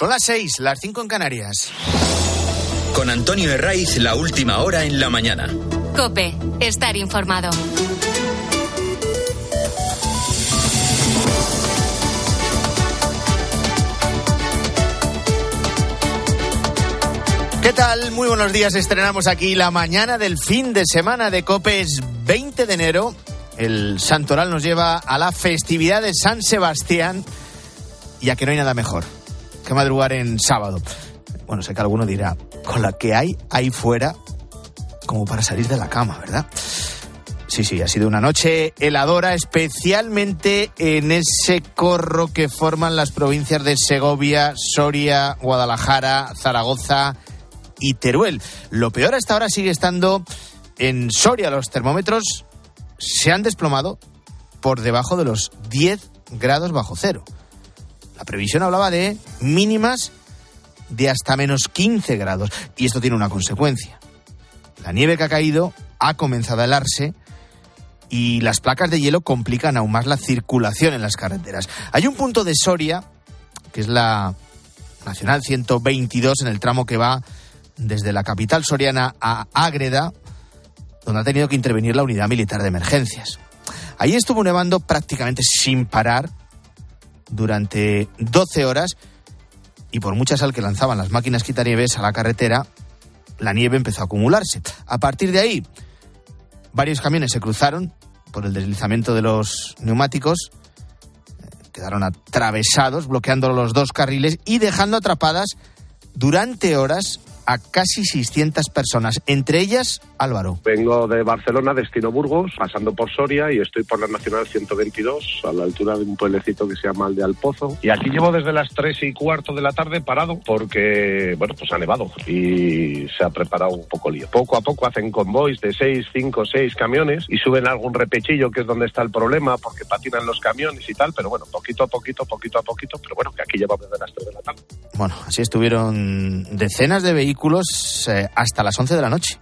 Son las seis, las cinco en Canarias. Con Antonio Herraiz, la última hora en la mañana. Cope, estar informado. ¿Qué tal? Muy buenos días. Estrenamos aquí la mañana del fin de semana de Cope. Es 20 de enero. El Santoral nos lleva a la festividad de San Sebastián. Ya que no hay nada mejor que madrugar en sábado. Bueno, sé que alguno dirá, con la que hay ahí fuera, como para salir de la cama, ¿verdad? Sí, sí, ha sido una noche heladora, especialmente en ese corro que forman las provincias de Segovia, Soria, Guadalajara, Zaragoza y Teruel. Lo peor hasta ahora sigue estando en Soria. Los termómetros se han desplomado por debajo de los 10 grados bajo cero. La previsión hablaba de mínimas de hasta menos 15 grados. Y esto tiene una consecuencia. La nieve que ha caído ha comenzado a helarse y las placas de hielo complican aún más la circulación en las carreteras. Hay un punto de Soria, que es la Nacional 122, en el tramo que va desde la capital soriana a Ágreda, donde ha tenido que intervenir la unidad militar de emergencias. Ahí estuvo nevando prácticamente sin parar durante 12 horas y por mucha sal que lanzaban las máquinas quitanieves a la carretera, la nieve empezó a acumularse. A partir de ahí, varios camiones se cruzaron por el deslizamiento de los neumáticos, quedaron atravesados, bloqueando los dos carriles y dejando atrapadas durante horas a casi 600 personas, entre ellas Álvaro. Vengo de Barcelona, destino Burgos, pasando por Soria y estoy por la Nacional 122, a la altura de un pueblecito que se llama Alde Alpozo. Y aquí llevo desde las 3 y cuarto de la tarde parado porque, bueno, pues ha nevado y se ha preparado un poco lío. Poco a poco hacen convoys de 6, 5, 6 camiones y suben algún repechillo, que es donde está el problema, porque patinan los camiones y tal, pero bueno, poquito a poquito, poquito a poquito, pero bueno, que aquí llevamos desde las 3 de la tarde. Bueno, así estuvieron decenas de vehículos eh, hasta las 11 de la noche,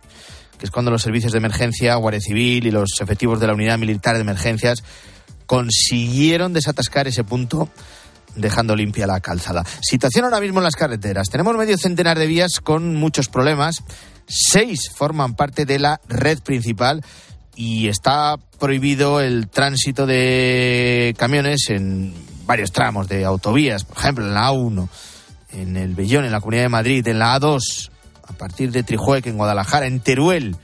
que es cuando los servicios de emergencia, Guardia Civil y los efectivos de la Unidad Militar de Emergencias consiguieron desatascar ese punto dejando limpia la calzada. Situación ahora mismo en las carreteras. Tenemos medio centenar de vías con muchos problemas. Seis forman parte de la red principal y está prohibido el tránsito de camiones en varios tramos de autovías, por ejemplo, en la A1 en el Bellón, en la Comunidad de Madrid, en la A2, a partir de Trijueque, en Guadalajara, en Teruel,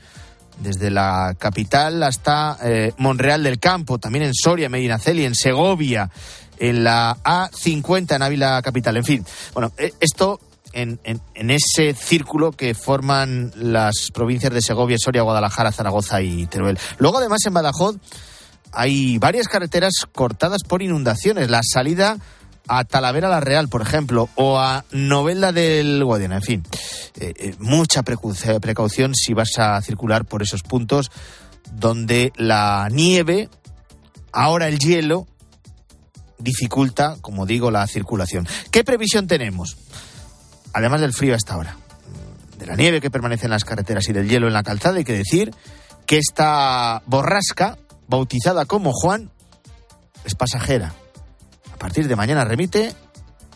desde la capital hasta eh, Monreal del Campo, también en Soria, Medinaceli, en Segovia, en la A50 en Ávila Capital. En fin, bueno, eh, esto en, en, ese círculo que forman las provincias de Segovia, Soria, Guadalajara, Zaragoza y Teruel. Luego, además, en Badajoz hay varias carreteras cortadas por inundaciones. La salida a Talavera la Real, por ejemplo, o a Novelda del Guadiana. En fin, eh, eh, mucha precaución si vas a circular por esos puntos donde la nieve, ahora el hielo, dificulta, como digo, la circulación. ¿Qué previsión tenemos? Además del frío hasta ahora, de la nieve que permanece en las carreteras y del hielo en la calzada, hay que decir que esta borrasca, bautizada como Juan, es pasajera partir de mañana remite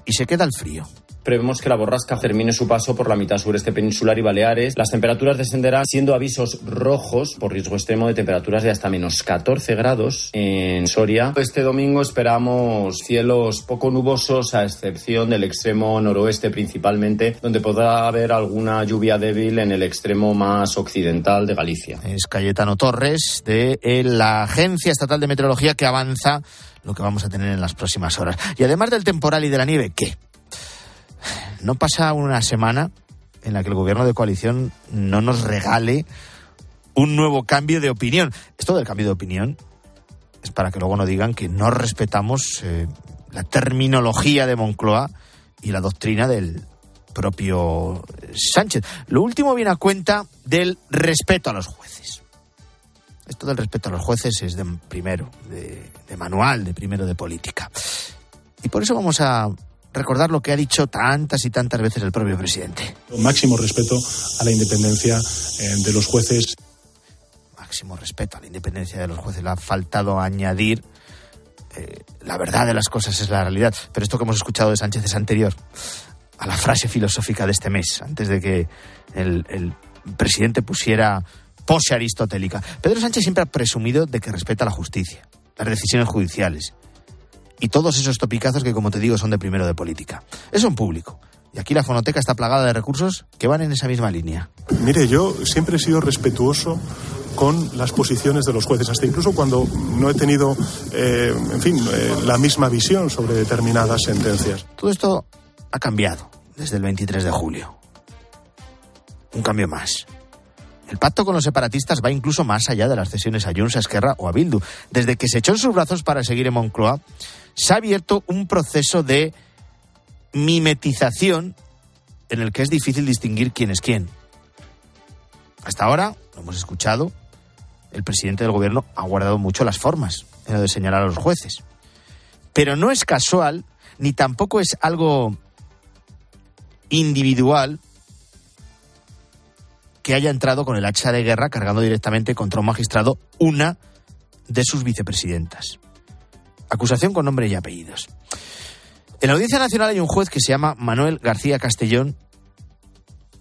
y se queda el frío. Prevemos que la borrasca termine su paso por la mitad sureste peninsular y Baleares. Las temperaturas descenderán siendo avisos rojos por riesgo extremo de temperaturas de hasta menos 14 grados en Soria. Este domingo esperamos cielos poco nubosos a excepción del extremo noroeste principalmente, donde podrá haber alguna lluvia débil en el extremo más occidental de Galicia. Es Cayetano Torres de la Agencia Estatal de Meteorología que avanza lo que vamos a tener en las próximas horas. Y además del temporal y de la nieve, ¿qué? No pasa una semana en la que el gobierno de coalición no nos regale un nuevo cambio de opinión. Esto del cambio de opinión es para que luego no digan que no respetamos eh, la terminología de Moncloa y la doctrina del propio Sánchez. Lo último viene a cuenta del respeto a los jueces. Esto del respeto a los jueces es de primero, de, de manual, de primero de política. Y por eso vamos a recordar lo que ha dicho tantas y tantas veces el propio presidente. Máximo respeto a la independencia eh, de los jueces. Máximo respeto a la independencia de los jueces. Le ha faltado añadir eh, la verdad de las cosas es la realidad. Pero esto que hemos escuchado de Sánchez es anterior a la frase filosófica de este mes, antes de que el, el presidente pusiera pose aristotélica. Pedro Sánchez siempre ha presumido de que respeta la justicia, las decisiones judiciales y todos esos topicazos que, como te digo, son de primero de política. Eso en público. Y aquí la fonoteca está plagada de recursos que van en esa misma línea. Mire, yo siempre he sido respetuoso con las posiciones de los jueces, hasta incluso cuando no he tenido, eh, en fin, eh, la misma visión sobre determinadas sentencias. Todo esto ha cambiado desde el 23 de julio. Un cambio más. El pacto con los separatistas va incluso más allá de las cesiones a Junts, a Esquerra o a Bildu. Desde que se echó en sus brazos para seguir en Moncloa, se ha abierto un proceso de mimetización en el que es difícil distinguir quién es quién. Hasta ahora, lo hemos escuchado, el presidente del gobierno ha guardado mucho las formas en lo de señalar a los jueces. Pero no es casual, ni tampoco es algo individual que haya entrado con el hacha de guerra cargando directamente contra un magistrado una de sus vicepresidentas. Acusación con nombre y apellidos. En la Audiencia Nacional hay un juez que se llama Manuel García Castellón,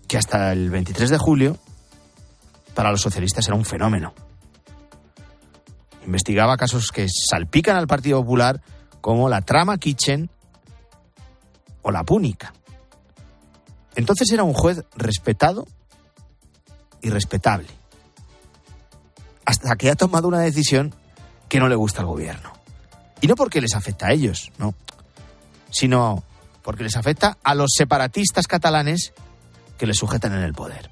que hasta el 23 de julio para los socialistas era un fenómeno. Investigaba casos que salpican al Partido Popular como la trama Kitchen o la Púnica. Entonces era un juez respetado y respetable. Hasta que ha tomado una decisión que no le gusta al gobierno. Y no porque les afecta a ellos, no. Sino porque les afecta a los separatistas catalanes que les sujetan en el poder.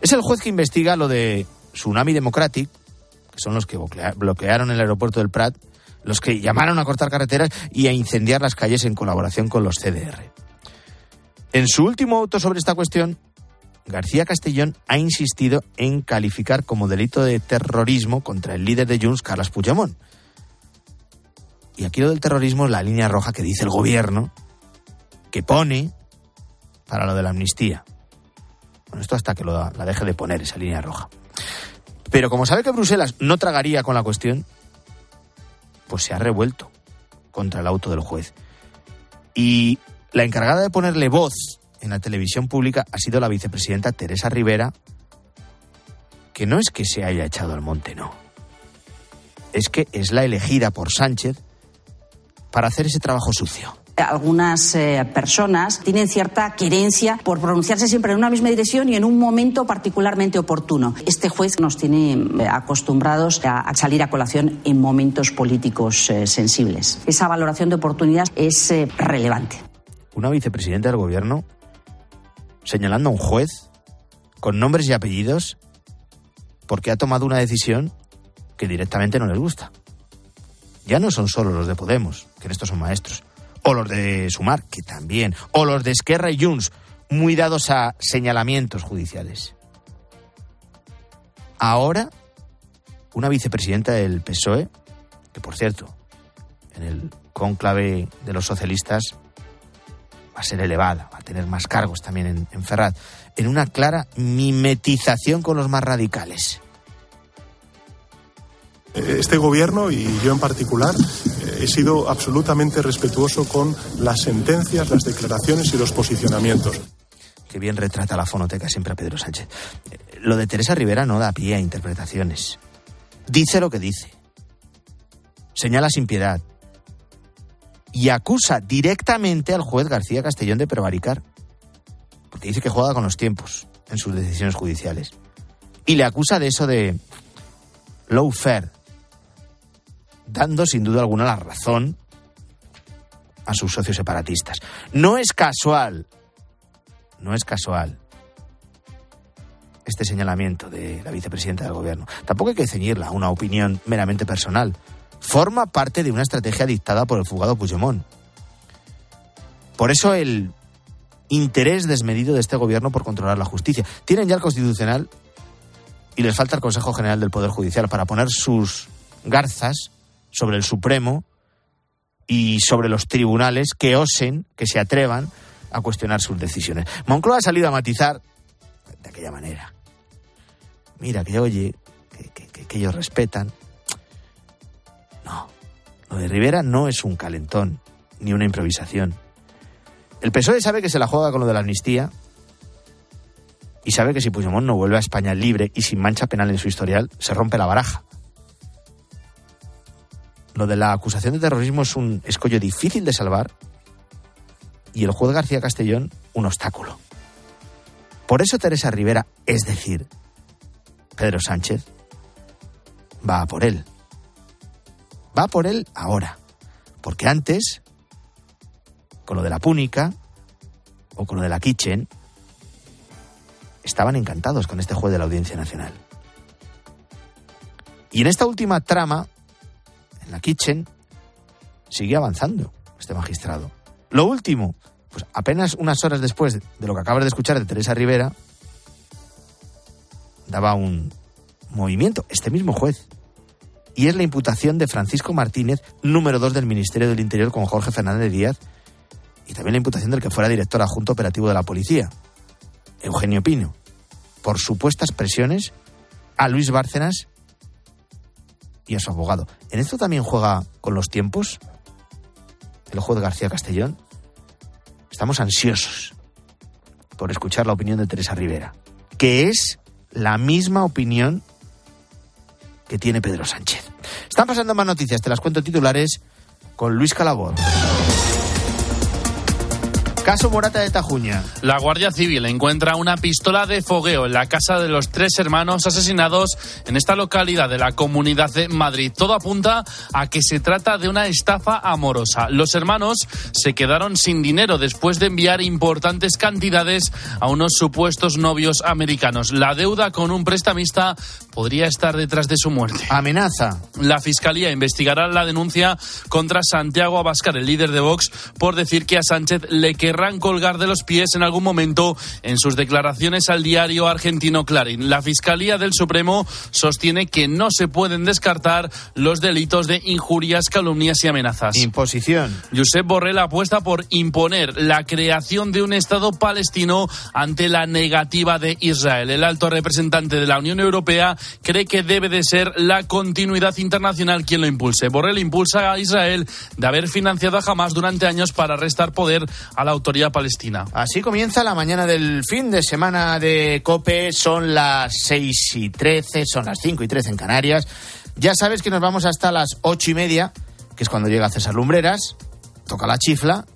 Es el juez que investiga lo de Tsunami Democratic, que son los que bloquearon el aeropuerto del Prat, los que llamaron a cortar carreteras y a incendiar las calles en colaboración con los CDR. En su último auto sobre esta cuestión, García Castellón ha insistido en calificar como delito de terrorismo contra el líder de Junts, Carles Puigdemont. Y aquí lo del terrorismo es la línea roja que dice el gobierno, que pone para lo de la amnistía. Bueno, esto hasta que lo, la deje de poner, esa línea roja. Pero como sabe que Bruselas no tragaría con la cuestión, pues se ha revuelto contra el auto del juez. Y la encargada de ponerle voz en la televisión pública ha sido la vicepresidenta Teresa Rivera, que no es que se haya echado al monte, no. Es que es la elegida por Sánchez para hacer ese trabajo sucio algunas eh, personas tienen cierta querencia por pronunciarse siempre en una misma dirección y en un momento particularmente oportuno. Este juez nos tiene eh, acostumbrados a, salir a colación en momentos políticos eh, sensibles. Esa valoración de oportunidad es relevante. Una vicepresidenta del gobierno señalando a un juez con nombres y apellidos porque ha tomado una decisión que directamente no les gusta. Ya no son solo los de Podemos, que en estos son maestros, o los de Sumar, que también, o los de Esquerra y Junts, muy dados a señalamientos judiciales. Ahora, una vicepresidenta del PSOE, que por cierto, en el cónclave de los socialistas a ser elevada, va a tener más cargos también en, en Ferrat, en una clara mimetización con los más radicales. Este gobierno y yo en particular he sido absolutamente respetuoso con las sentencias, las declaraciones y los posicionamientos. Qué bien retrata la fonoteca siempre a Pedro Sánchez. Lo de Teresa Rivera no da pie a interpretaciones. Dice lo que dice. Señala sin piedad y acusa directamente al juez García Castellón de prevaricar, porque dice que juega con los tiempos en sus decisiones judiciales. Y le acusa de eso de low fair, dando sin duda alguna la razón a sus socios separatistas. No es casual, no es casual este señalamiento de la vicepresidenta del gobierno. Tampoco hay que ceñirla a una opinión meramente personal forma parte de una estrategia dictada por el fugado Puigdemont. Por eso el interés desmedido de este gobierno por controlar la justicia. Tienen ya el Constitucional y les falta el Consejo General del Poder Judicial para poner sus garzas sobre el Supremo y sobre los tribunales que osen, que se atrevan a cuestionar sus decisiones. Moncloa ha salido a matizar de aquella manera. Mira, que oye, que, que ellos respetan, lo de Rivera no es un calentón ni una improvisación. El PSOE sabe que se la juega con lo de la amnistía y sabe que si Puigdemont no vuelve a España libre y sin mancha penal en su historial, se rompe la baraja. Lo de la acusación de terrorismo es un escollo difícil de salvar y el juez García Castellón un obstáculo. Por eso Teresa Rivera, es decir, Pedro Sánchez, va a por él. Va por él ahora. Porque antes, con lo de la púnica o con lo de la kitchen, estaban encantados con este juez de la Audiencia Nacional. Y en esta última trama, en la kitchen, sigue avanzando este magistrado. Lo último, pues apenas unas horas después de lo que acabas de escuchar de Teresa Rivera, daba un movimiento, este mismo juez. Y es la imputación de Francisco Martínez, número dos del Ministerio del Interior con Jorge Fernández Díaz, y también la imputación del que fuera director adjunto operativo de la policía, Eugenio Pino, por supuestas presiones a Luis Bárcenas y a su abogado. ¿En esto también juega con los tiempos el juez García Castellón? Estamos ansiosos por escuchar la opinión de Teresa Rivera, que es la misma opinión que tiene Pedro Sánchez. Están pasando más noticias, te las cuento titulares con Luis Calabor. Caso Morata de Tajuña. La Guardia Civil encuentra una pistola de fogueo en la casa de los tres hermanos asesinados en esta localidad de la Comunidad de Madrid. Todo apunta a que se trata de una estafa amorosa. Los hermanos se quedaron sin dinero después de enviar importantes cantidades a unos supuestos novios americanos. La deuda con un prestamista podría estar detrás de su muerte. Amenaza. La Fiscalía investigará la denuncia contra Santiago Abascal, el líder de Vox, por decir que a Sánchez le querrán colgar de los pies en algún momento en sus declaraciones al diario argentino Clarín. La Fiscalía del Supremo sostiene que no se pueden descartar los delitos de injurias, calumnias y amenazas. Imposición. Josep Borrell apuesta por imponer la creación de un Estado palestino ante la negativa de Israel. El alto representante de la Unión Europea cree que debe de ser la continuidad internacional quien lo impulse. Borrell impulsa a Israel de haber financiado a Hamas durante años para restar poder a la autoridad palestina. Así comienza la mañana del fin de semana de COPE. Son las 6 y 13, son las 5 y 13 en Canarias. Ya sabes que nos vamos hasta las ocho y media, que es cuando llega César Lumbreras, toca la chifla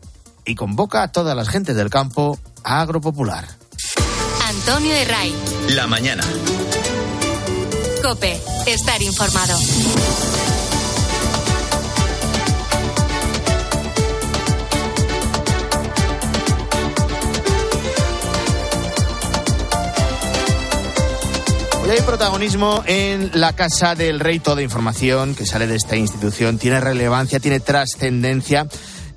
y convoca a todas las gentes del campo a Agropopular. Antonio Herray. La mañana. Cope, estar informado. Hoy hay protagonismo en la Casa del Rey. Toda información que sale de esta institución tiene relevancia, tiene trascendencia.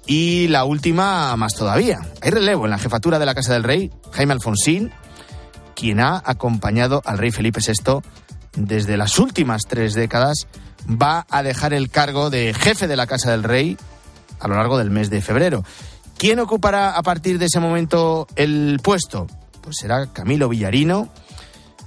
Y la última, más todavía. Hay relevo en la jefatura de la Casa del Rey, Jaime Alfonsín, quien ha acompañado al rey Felipe VI desde las últimas tres décadas, va a dejar el cargo de jefe de la Casa del Rey a lo largo del mes de febrero. ¿Quién ocupará a partir de ese momento el puesto? Pues será Camilo Villarino,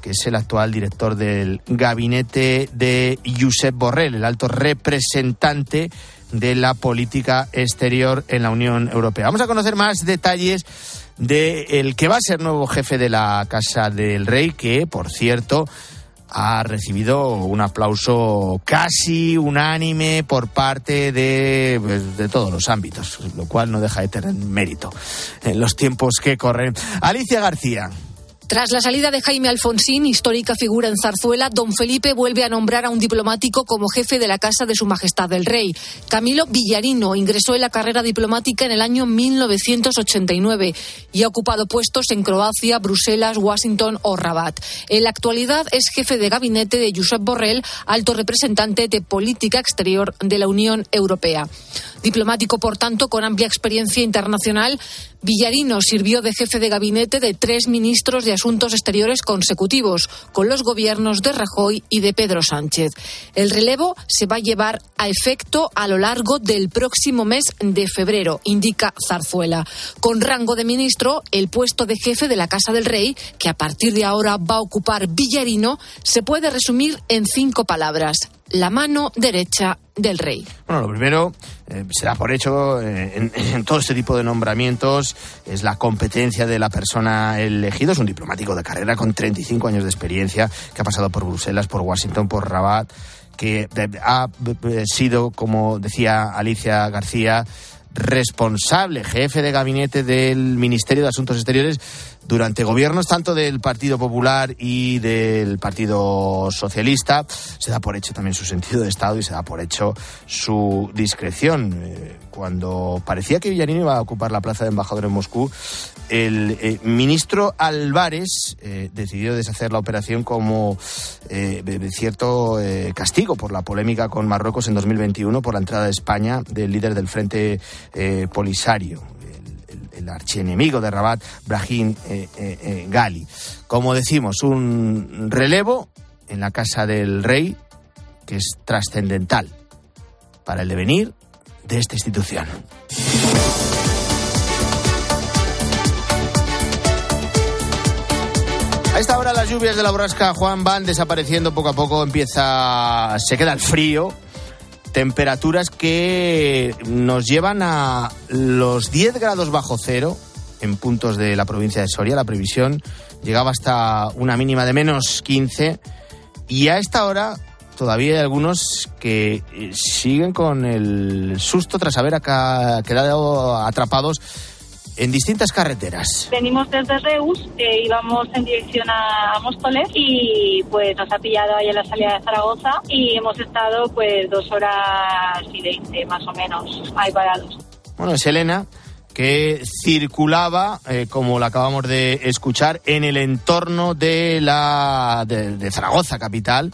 que es el actual director del gabinete de Josep Borrell, el alto representante de la política exterior en la Unión Europea. Vamos a conocer más detalles de el que va a ser nuevo jefe de la Casa del Rey, que, por cierto, ha recibido un aplauso casi unánime por parte de, pues, de todos los ámbitos, lo cual no deja de tener mérito en los tiempos que corren. Alicia García. Tras la salida de Jaime Alfonsín, histórica figura en Zarzuela, don Felipe vuelve a nombrar a un diplomático como jefe de la Casa de Su Majestad el Rey. Camilo Villarino ingresó en la carrera diplomática en el año 1989 y ha ocupado puestos en Croacia, Bruselas, Washington o Rabat. En la actualidad es jefe de gabinete de Josep Borrell, alto representante de política exterior de la Unión Europea. Diplomático, por tanto, con amplia experiencia internacional, Villarino sirvió de jefe de gabinete de tres ministros de Asuntos Exteriores consecutivos, con los gobiernos de Rajoy y de Pedro Sánchez. El relevo se va a llevar a efecto a lo largo del próximo mes de febrero, indica Zarzuela. Con rango de ministro, el puesto de jefe de la Casa del Rey, que a partir de ahora va a ocupar Villarino, se puede resumir en cinco palabras. La mano derecha del rey. Bueno, lo primero, eh, se da por hecho eh, en, en, todo este tipo de nombramientos, es la competencia de la persona elegido. Es un diplomático de carrera con 35 años de experiencia, que ha pasado por Bruselas, por Washington, por Rabat, que ha sido, como decía Alicia García, responsable, jefe de gabinete del Ministerio de Asuntos Exteriores durante gobiernos tanto del Partido Popular y del Partido Socialista. Se da por hecho también su sentido de Estado y se da por hecho su discreción. Eh, cuando parecía que Villarini iba a ocupar la plaza de embajador en Moscú, el eh, ministro Álvarez eh, decidió deshacer la operación como cierto castigo por la polémica con Marruecos en 2021 por la entrada de España del líder del Frente Polisario el archienemigo de Rabat, Brahim eh, eh, eh, Gali. Como decimos, un relevo en la casa del rey que es trascendental para el devenir de esta institución. A esta hora las lluvias de la borrasca Juan van desapareciendo poco a poco, empieza, se queda el frío, Temperaturas que nos llevan a los 10 grados bajo cero en puntos de la provincia de Soria. La previsión llegaba hasta una mínima de menos 15 y a esta hora todavía hay algunos que eh, siguen con el susto tras haber quedado atrapados en distintas carreteras. Venimos desde Reus, eh, íbamos en dirección a Móstoles y pues nos ha pillado ahí en la salida de Zaragoza y hemos estado pues dos horas y veinte más o menos ahí parados. Bueno, es Elena que circulaba, eh, como la acabamos de escuchar, en el entorno de la de Zaragoza capital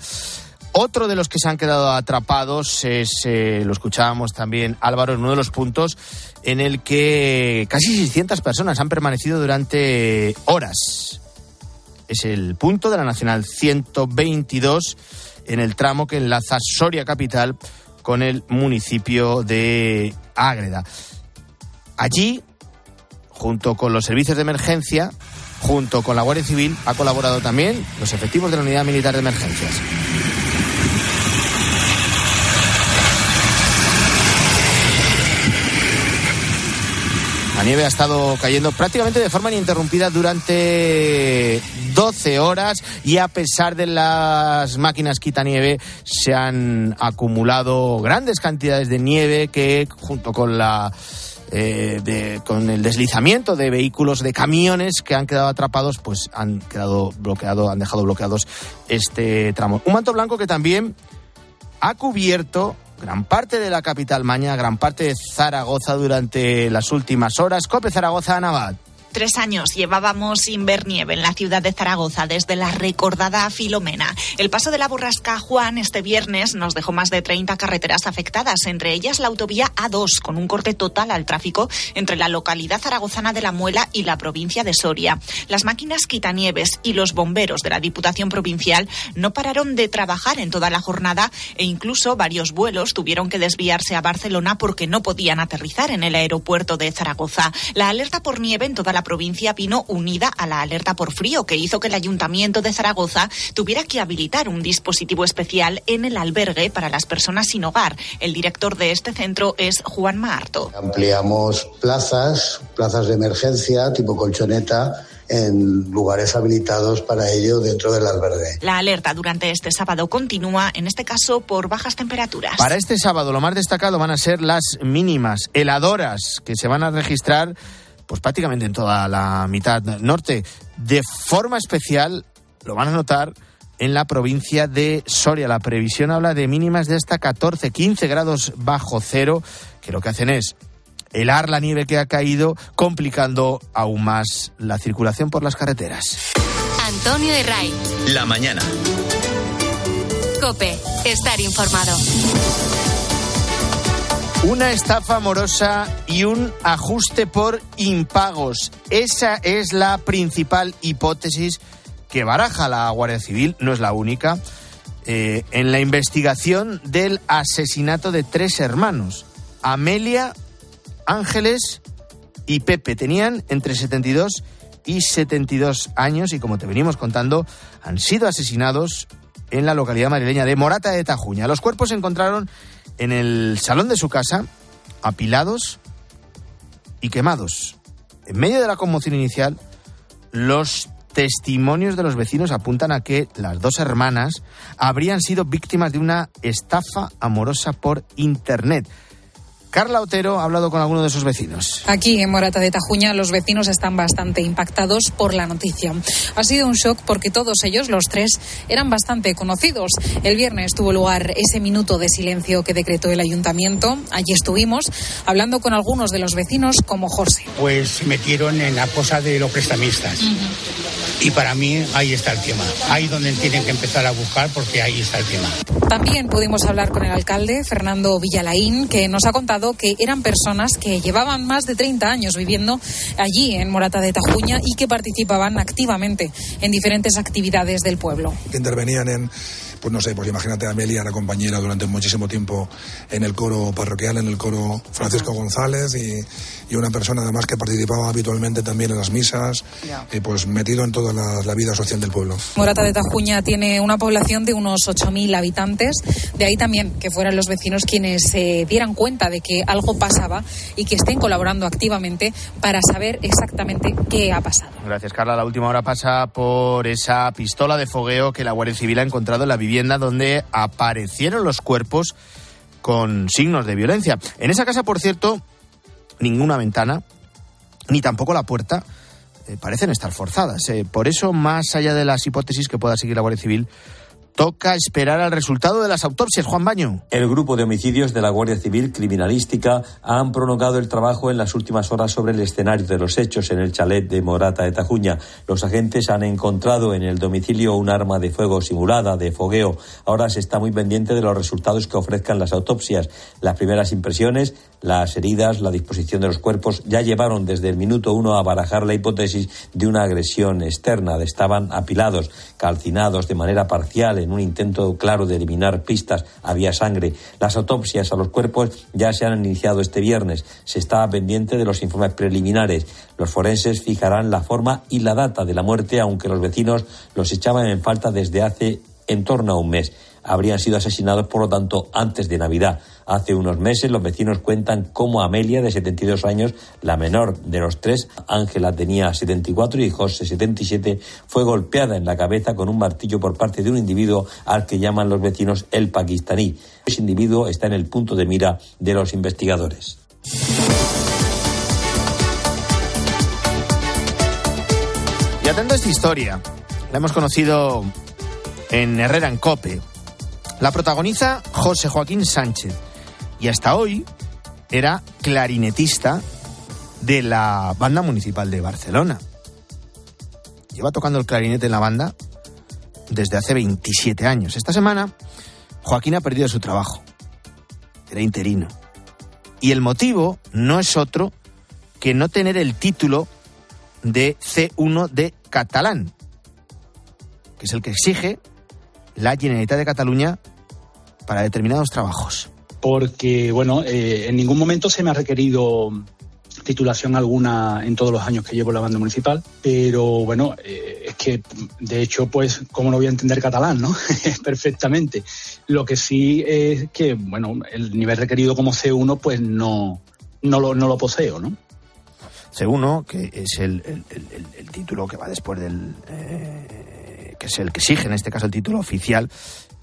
otro de los que se han quedado atrapados es, eh, lo escuchábamos también Álvaro, en uno de los puntos en el que casi 600 personas han permanecido durante horas. Es el punto de la Nacional 122 en el tramo que enlaza Soria Capital con el municipio de Ágreda. Allí, junto con los servicios de emergencia, junto con la Guardia Civil, ha colaborado también los efectivos de la Unidad Militar de Emergencias. Nieve ha estado cayendo prácticamente de forma ininterrumpida durante 12 horas y a pesar de las máquinas quitanieve se han acumulado grandes cantidades de nieve que junto con la eh, con el deslizamiento de vehículos, de camiones que han quedado atrapados, pues han quedado bloqueados, han dejado bloqueados este tramo. Un manto blanco que también ha cubierto gran parte de la capital maña, gran parte de Zaragoza durante las últimas horas. Cope Zaragoza, Navat. Tres años llevábamos sin en la ciudad de Zaragoza desde la recordada Filomena. El paso de la borrasca Juan este viernes nos dejó más de 30 carreteras afectadas, entre ellas la autovía A2, con un corte total al tráfico entre la localidad zaragozana de La Muela y la provincia de Soria. Las máquinas quitanieves y los bomberos de la Diputación Provincial no pararon de trabajar en toda la jornada e incluso varios vuelos tuvieron que desviarse a Barcelona porque no podían aterrizar en el aeropuerto de Zaragoza. La alerta por nieve en toda la provincia vino unida a la alerta por frío que hizo que el Ayuntamiento de Zaragoza tuviera que habilitar un dispositivo especial en el albergue para las personas sin hogar. El director de este centro es Juan Marto. Ampliamos plazas, plazas de emergencia tipo colchoneta en lugares habilitados para ello dentro del albergue. La alerta durante este sábado continúa, en este caso por bajas temperaturas. Para este sábado lo más destacado van a ser las mínimas heladoras que se van a registrar pues prácticamente en toda la mitad norte. De forma especial, lo van a notar en la provincia de Soria. La previsión habla de mínimas de hasta 14, 15 grados bajo cero, que lo que hacen es helar la nieve que ha caído, complicando aún más la circulación por las carreteras. Antonio de Ray. La mañana. Cope, estar informado. Una estafa amorosa y un ajuste por impagos. Esa es la principal hipótesis que baraja la Guardia Civil, no es la única, eh, en la investigación del asesinato de tres hermanos, Amelia, Ángeles y Pepe. Tenían entre 72 y 72 años y como te venimos contando, han sido asesinados en la localidad madrileña de Morata de Tajuña. Los cuerpos se encontraron en el salón de su casa, apilados y quemados. En medio de la conmoción inicial, los testimonios de los vecinos apuntan a que las dos hermanas habrían sido víctimas de una estafa amorosa por Internet. Carla Otero ha hablado con alguno de sus vecinos. Aquí en Morata de Tajuña los vecinos están bastante impactados por la noticia. Ha sido un shock porque todos ellos, los tres, eran bastante conocidos. El viernes tuvo lugar ese minuto de silencio que decretó el ayuntamiento. Allí estuvimos hablando con algunos de los vecinos como José. Pues se metieron en la cosa de los prestamistas. Y para mí ahí está el tema. Ahí donde tienen que empezar a buscar porque ahí está el tema. También pudimos hablar con el alcalde, Fernando Villalaín, que nos ha contado que eran personas que llevaban más de 30 años viviendo allí en Morata de Tajuña y que participaban activamente en diferentes actividades del pueblo. Intervenían en pues no sé, pues imagínate a Amelia, era compañera durante muchísimo tiempo en el coro parroquial, en el coro Francisco González y, y una persona además que participaba habitualmente también en las misas y pues metido en toda la, la vida social del pueblo. Morata de Tajuña tiene una población de unos 8.000 habitantes, de ahí también que fueran los vecinos quienes se dieran cuenta de que algo pasaba y que estén colaborando activamente para saber exactamente qué ha pasado. Gracias, Carla. La última hora pasa por esa pistola de fogueo que la Guardia Civil ha encontrado en la vivienda donde aparecieron los cuerpos con signos de violencia. En esa casa, por cierto, ninguna ventana, ni tampoco la puerta, eh, parecen estar forzadas. Eh. Por eso, más allá de las hipótesis que pueda seguir la Guardia Civil, Toca esperar al resultado de las autopsias, Juan Baño. El grupo de homicidios de la Guardia Civil Criminalística han prolongado el trabajo en las últimas horas sobre el escenario de los hechos en el chalet de Morata de Tajuña. Los agentes han encontrado en el domicilio un arma de fuego simulada de fogueo. Ahora se está muy pendiente de los resultados que ofrezcan las autopsias. Las primeras impresiones, las heridas, la disposición de los cuerpos ya llevaron desde el minuto uno a barajar la hipótesis de una agresión externa. Estaban apilados, calcinados de manera parcial en un intento claro de eliminar pistas, había sangre. Las autopsias a los cuerpos ya se han iniciado este viernes. Se está pendiente de los informes preliminares. Los forenses fijarán la forma y la data de la muerte, aunque los vecinos los echaban en falta desde hace en torno a un mes habrían sido asesinados, por lo tanto, antes de Navidad. Hace unos meses los vecinos cuentan cómo Amelia, de 72 años, la menor de los tres, Ángela tenía 74 y José 77, fue golpeada en la cabeza con un martillo por parte de un individuo al que llaman los vecinos el pakistaní. Ese individuo está en el punto de mira de los investigadores. Y atento a esta historia. La hemos conocido en Herrera en Cope. La protagoniza José Joaquín Sánchez y hasta hoy era clarinetista de la banda municipal de Barcelona. Lleva tocando el clarinete en la banda desde hace 27 años. Esta semana Joaquín ha perdido su trabajo. Era interino. Y el motivo no es otro que no tener el título de C1 de catalán, que es el que exige la Generalitat de Cataluña para determinados trabajos? Porque, bueno, eh, en ningún momento se me ha requerido titulación alguna en todos los años que llevo la banda municipal, pero bueno, eh, es que de hecho, pues, ¿cómo no voy a entender catalán, no? Perfectamente. Lo que sí es que, bueno, el nivel requerido como C1, pues no, no, lo, no lo poseo, ¿no? C1, que es el, el, título que va después del... Eh, que es el que exige, en este caso, el título oficial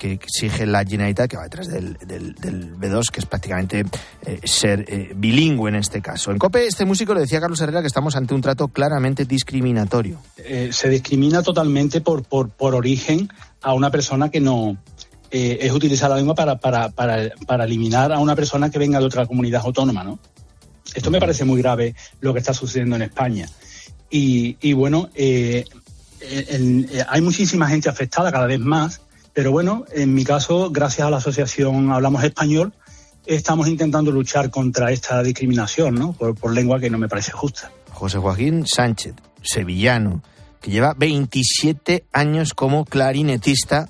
que exige la Generalitat, que va detrás del, del, del B2, que es prácticamente eh, ser eh, bilingüe en este caso. En COPE, este músico le decía a Carlos Herrera que estamos ante un trato claramente discriminatorio. Eh, se discrimina totalmente por, por, por origen a una persona que no, eh, es utilizar la lengua para, para, para, para, eliminar a una persona que venga de otra comunidad autónoma, ¿no? Esto me parece muy grave lo que está sucediendo en España. Y, y bueno, eh, en, en, hay muchísima gente afectada cada vez más pero bueno, en mi caso, gracias a la asociación Hablamos Español, estamos intentando luchar contra esta discriminación, ¿no? Por, lengua que no me parece justa. José Joaquín Sánchez, sevillano, que lleva 27 años como clarinetista,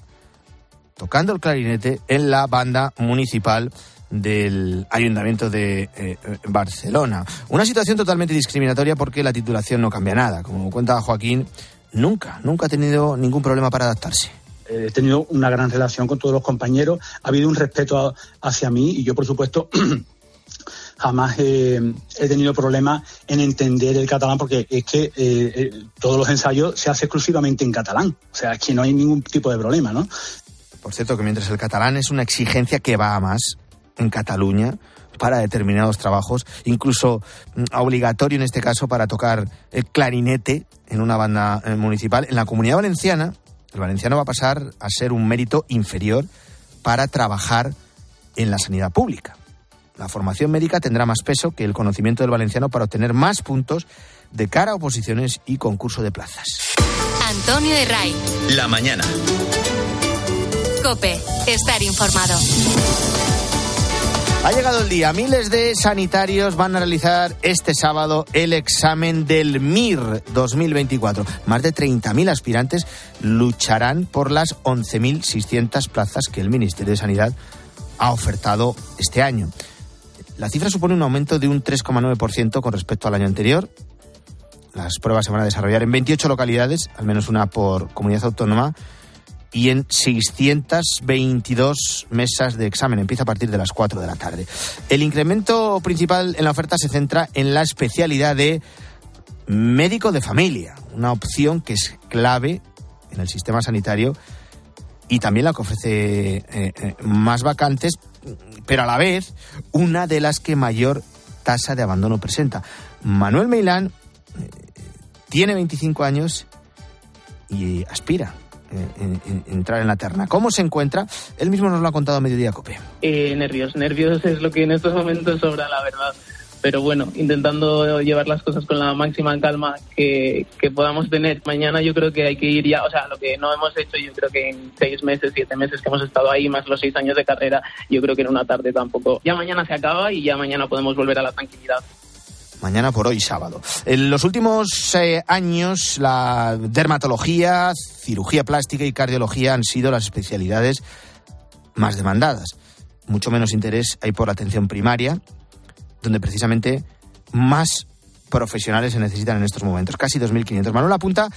tocando el clarinete en la banda municipal del Ayuntamiento de eh, Barcelona. Una situación totalmente discriminatoria porque la titulación no cambia nada. Como cuenta Joaquín, nunca, nunca ha tenido ningún problema para adaptarse he tenido una gran relación con todos los compañeros, ha habido un respeto a, hacia mí y yo, por supuesto, jamás eh, he tenido problemas en entender el catalán porque es que eh, eh, todos los ensayos se hacen exclusivamente en catalán. O sea, es que no hay ningún tipo de problema, ¿no? Por cierto, que mientras el catalán es una exigencia que va a más en Cataluña para determinados trabajos, incluso mm, obligatorio en este caso para tocar el clarinete en una banda eh, municipal, en la comunidad valenciana el valenciano va a pasar a ser un mérito inferior para trabajar en la sanidad pública. La formación médica tendrá más peso que el conocimiento del valenciano para obtener más puntos de cara a oposiciones y concurso de plazas. Antonio de Ray. La mañana. Cope, estar informado. Ha llegado el día. Miles de sanitarios van a realizar este sábado el examen del MIR 2024. Más de 30.000 aspirantes lucharán por las 11.600 plazas que el Ministerio de Sanidad ha ofertado este año. La cifra supone un aumento de un 3,9% con respecto al año anterior. Las pruebas se van a desarrollar en 28 localidades, al menos una por comunidad autónoma y en 622 mesas de examen. Empieza a partir de las 4 de la tarde. El incremento principal en la oferta se centra en la especialidad de médico de familia, una opción que es clave en el sistema sanitario y también la que ofrece eh, eh, más vacantes, pero a la vez una de las que mayor tasa de abandono presenta. Manuel Meilán eh, tiene 25 años y aspira entrar en la terna. ¿Cómo se encuentra? Él mismo nos lo ha contado a mediodía, Cope. Eh, nervios, nervios es lo que en estos momentos sobra, la verdad. Pero bueno, intentando llevar las cosas con la máxima calma que, que podamos tener. Mañana yo creo que hay que ir ya, o sea, lo que no hemos hecho, yo creo que en seis meses, siete meses que hemos estado ahí, más los seis años de carrera, yo creo que en una tarde tampoco. Ya mañana se acaba y ya mañana podemos volver a la tranquilidad mañana por hoy sábado. En los últimos eh, años la dermatología, cirugía plástica y cardiología han sido las especialidades más demandadas. Mucho menos interés hay por la atención primaria, donde precisamente más profesionales se necesitan en estos momentos, casi 2.500. Manuel apunta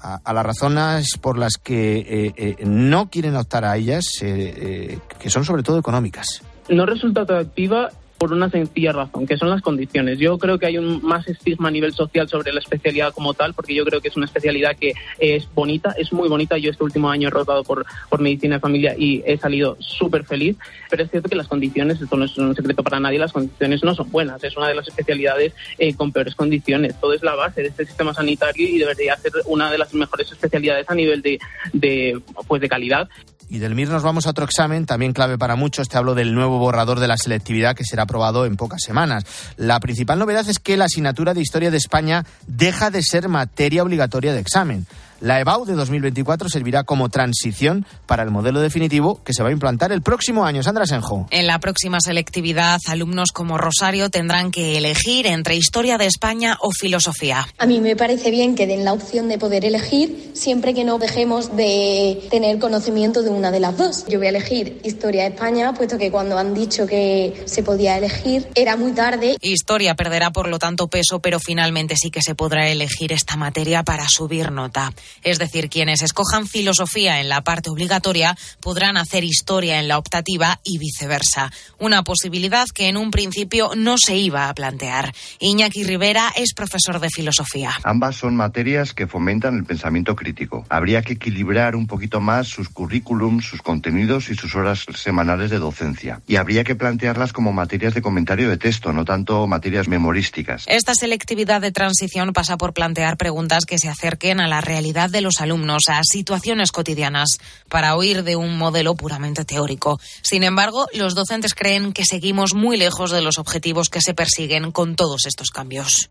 a, a, las razones por las que eh, eh, no quieren optar a ellas, que son sobre todo económicas. No resulta atractiva por una sencilla razón, que son las condiciones. Yo creo que hay un más estigma a nivel social sobre la especialidad como tal, porque yo creo que es una especialidad que es bonita, es muy bonita. Yo este último año he rotado por, por medicina de familia y he salido súper feliz, pero es cierto que las condiciones, esto no es un secreto para nadie, las condiciones no son buenas. Es una de las especialidades eh, con peores condiciones. Todo es la base de este sistema sanitario y debería ser una de las mejores especialidades a nivel de, de, pues de calidad. Y del MIR nos vamos a otro examen, también clave para muchos. Te hablo del nuevo borrador de la selectividad que será aprobado en pocas semanas. La principal novedad es que la asignatura de Historia de España deja de ser materia obligatoria de examen. La EBAU de 2024 servirá como transición para el modelo definitivo que se va a implantar el próximo año. Sandra Senjo. En la próxima selectividad, alumnos como Rosario tendrán que elegir entre historia de España o filosofía. A mí me parece bien que den la opción de poder elegir siempre que no dejemos de tener conocimiento de una de las dos. Yo voy a elegir historia de España, puesto que cuando han dicho que se podía elegir era muy tarde. Historia perderá por lo tanto peso, pero finalmente sí que se podrá elegir esta materia para subir nota. Es decir, quienes escojan filosofía en la parte obligatoria podrán hacer historia en la optativa y viceversa. Una posibilidad que en un principio no se iba a plantear. Iñaki Rivera es profesor de filosofía. Ambas son materias que fomentan el pensamiento crítico. Habría que equilibrar un poquito más sus currículums, sus contenidos y sus horas semanales de docencia. Y habría que plantearlas como materias de comentario de texto, no tanto materias memorísticas. Esta selectividad de transición pasa por plantear preguntas que se acerquen a la realidad de los alumnos, a situaciones cotidianas, para huir de un modelo puramente teórico. Sin embargo, los docentes creen que seguimos muy lejos de los objetivos que se persiguen con todos estos cambios.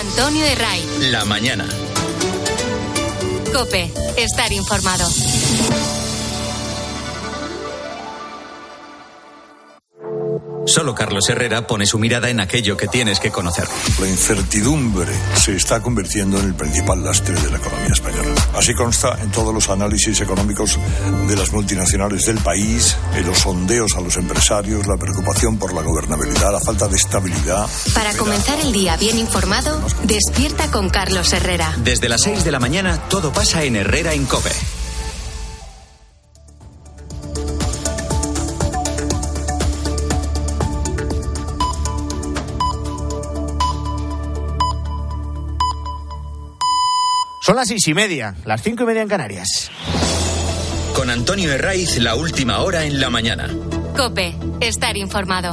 Antonio Herray. La mañana. Cope, estar informado. Solo Carlos Herrera pone su mirada en aquello que tienes que conocer. La incertidumbre se está convirtiendo en el principal lastre de la economía española. Así consta en todos los análisis económicos de las multinacionales del país, en los sondeos a los empresarios, la preocupación por la gobernabilidad, la falta de estabilidad. Para comenzar el día bien informado, despierta con Carlos Herrera. Desde las 6 de la mañana todo pasa en Herrera en Cope. Son las seis y media, las cinco y media en Canarias. Con Antonio Herraiz, la última hora en la mañana. Cope, estar informado.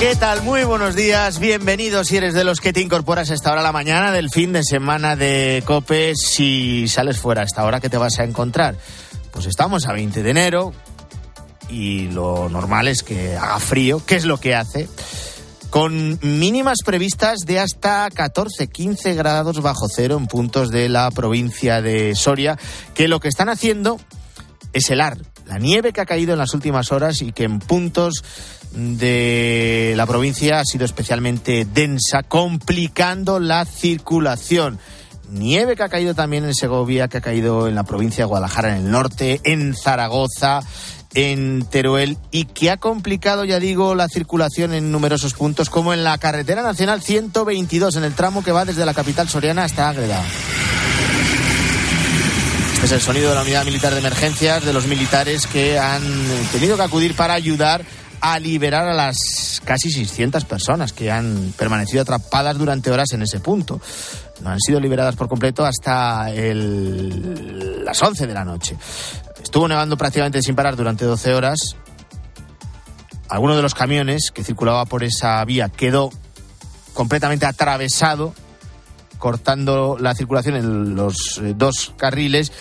¿Qué tal? Muy buenos días, bienvenidos si eres de los que te incorporas a esta hora a la mañana del fin de semana de COPE. Si sales fuera a esta hora, ¿qué te vas a encontrar? Pues estamos a 20 de enero y lo normal es que haga frío, ¿qué es lo que hace? Con mínimas previstas de hasta 14-15 grados bajo cero en puntos de la provincia de Soria, que lo que están haciendo es helar la nieve que ha caído en las últimas horas y que en puntos de la provincia ha sido especialmente densa, complicando la circulación. Nieve que ha caído también en Segovia, que ha caído en la provincia de Guadalajara en el norte, en Zaragoza, en Teruel y que ha complicado, ya digo, la circulación en numerosos puntos, como en la carretera nacional 122, en el tramo que va desde la capital soriana hasta Ágreda. Este es el sonido de la unidad militar de emergencias, de los militares que han tenido que acudir para ayudar a liberar a las casi 600 personas que han permanecido atrapadas durante horas en ese punto. No han sido liberadas por completo hasta las 11 de la noche. Estuvo nevando prácticamente sin parar durante 12 horas. Alguno de los camiones que circulaba por esa vía quedó completamente atravesado cortando la circulación en los eh, dos carriles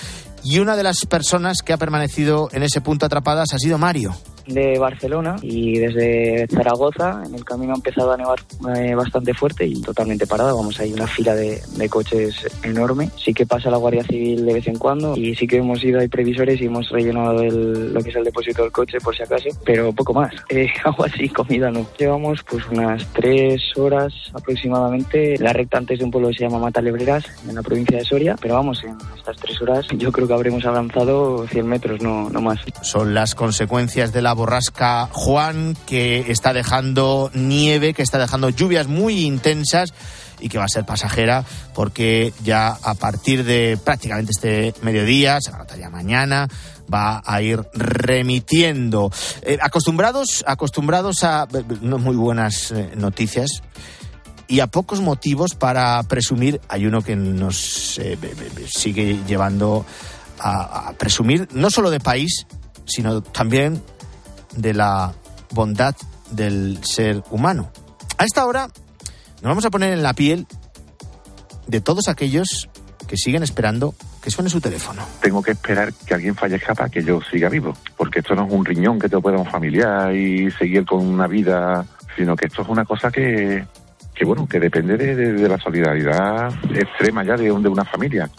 y una de las personas que ha permanecido en ese punto atrapadas ha sido Mario de Barcelona y desde Zaragoza en el camino ha empezado a nevar eh, bastante fuerte y totalmente parada. Vamos, hay una fila de, coches enorme. Sí que pasa la Guardia Civil de vez en cuando y sí que hemos ido, hay previsores y hemos rellenado el, lo que es el depósito del coche por si acaso, pero poco más. Eh, agua sí, comida no. Llevamos pues unas tres horas aproximadamente la recta antes de un pueblo que se llama Matalebreras en la provincia de Soria, pero vamos, en estas tres horas yo creo que habremos avanzado 100 metros, no, no más. Son las consecuencias de la borrasca Juan, que está dejando nieve, que está dejando lluvias muy intensas y que va a ser pasajera porque ya a partir de prácticamente este mediodía, se va a ya mañana, va a ir remitiendo. Eh, acostumbrados, acostumbrados a no muy buenas eh, noticias y a pocos motivos para presumir, hay uno que nos eh, sigue llevando a, a presumir no solo de país, sino también de la bondad del ser humano. A esta hora nos vamos a poner en la piel de todos aquellos que siguen esperando que suene su teléfono. Tengo que esperar que alguien fallezca para que yo siga vivo, porque esto no es un riñón que te pueda un familiar y seguir con una vida, sino que esto es una cosa que, que bueno, que depende de, la solidaridad extrema ya de, de una familia.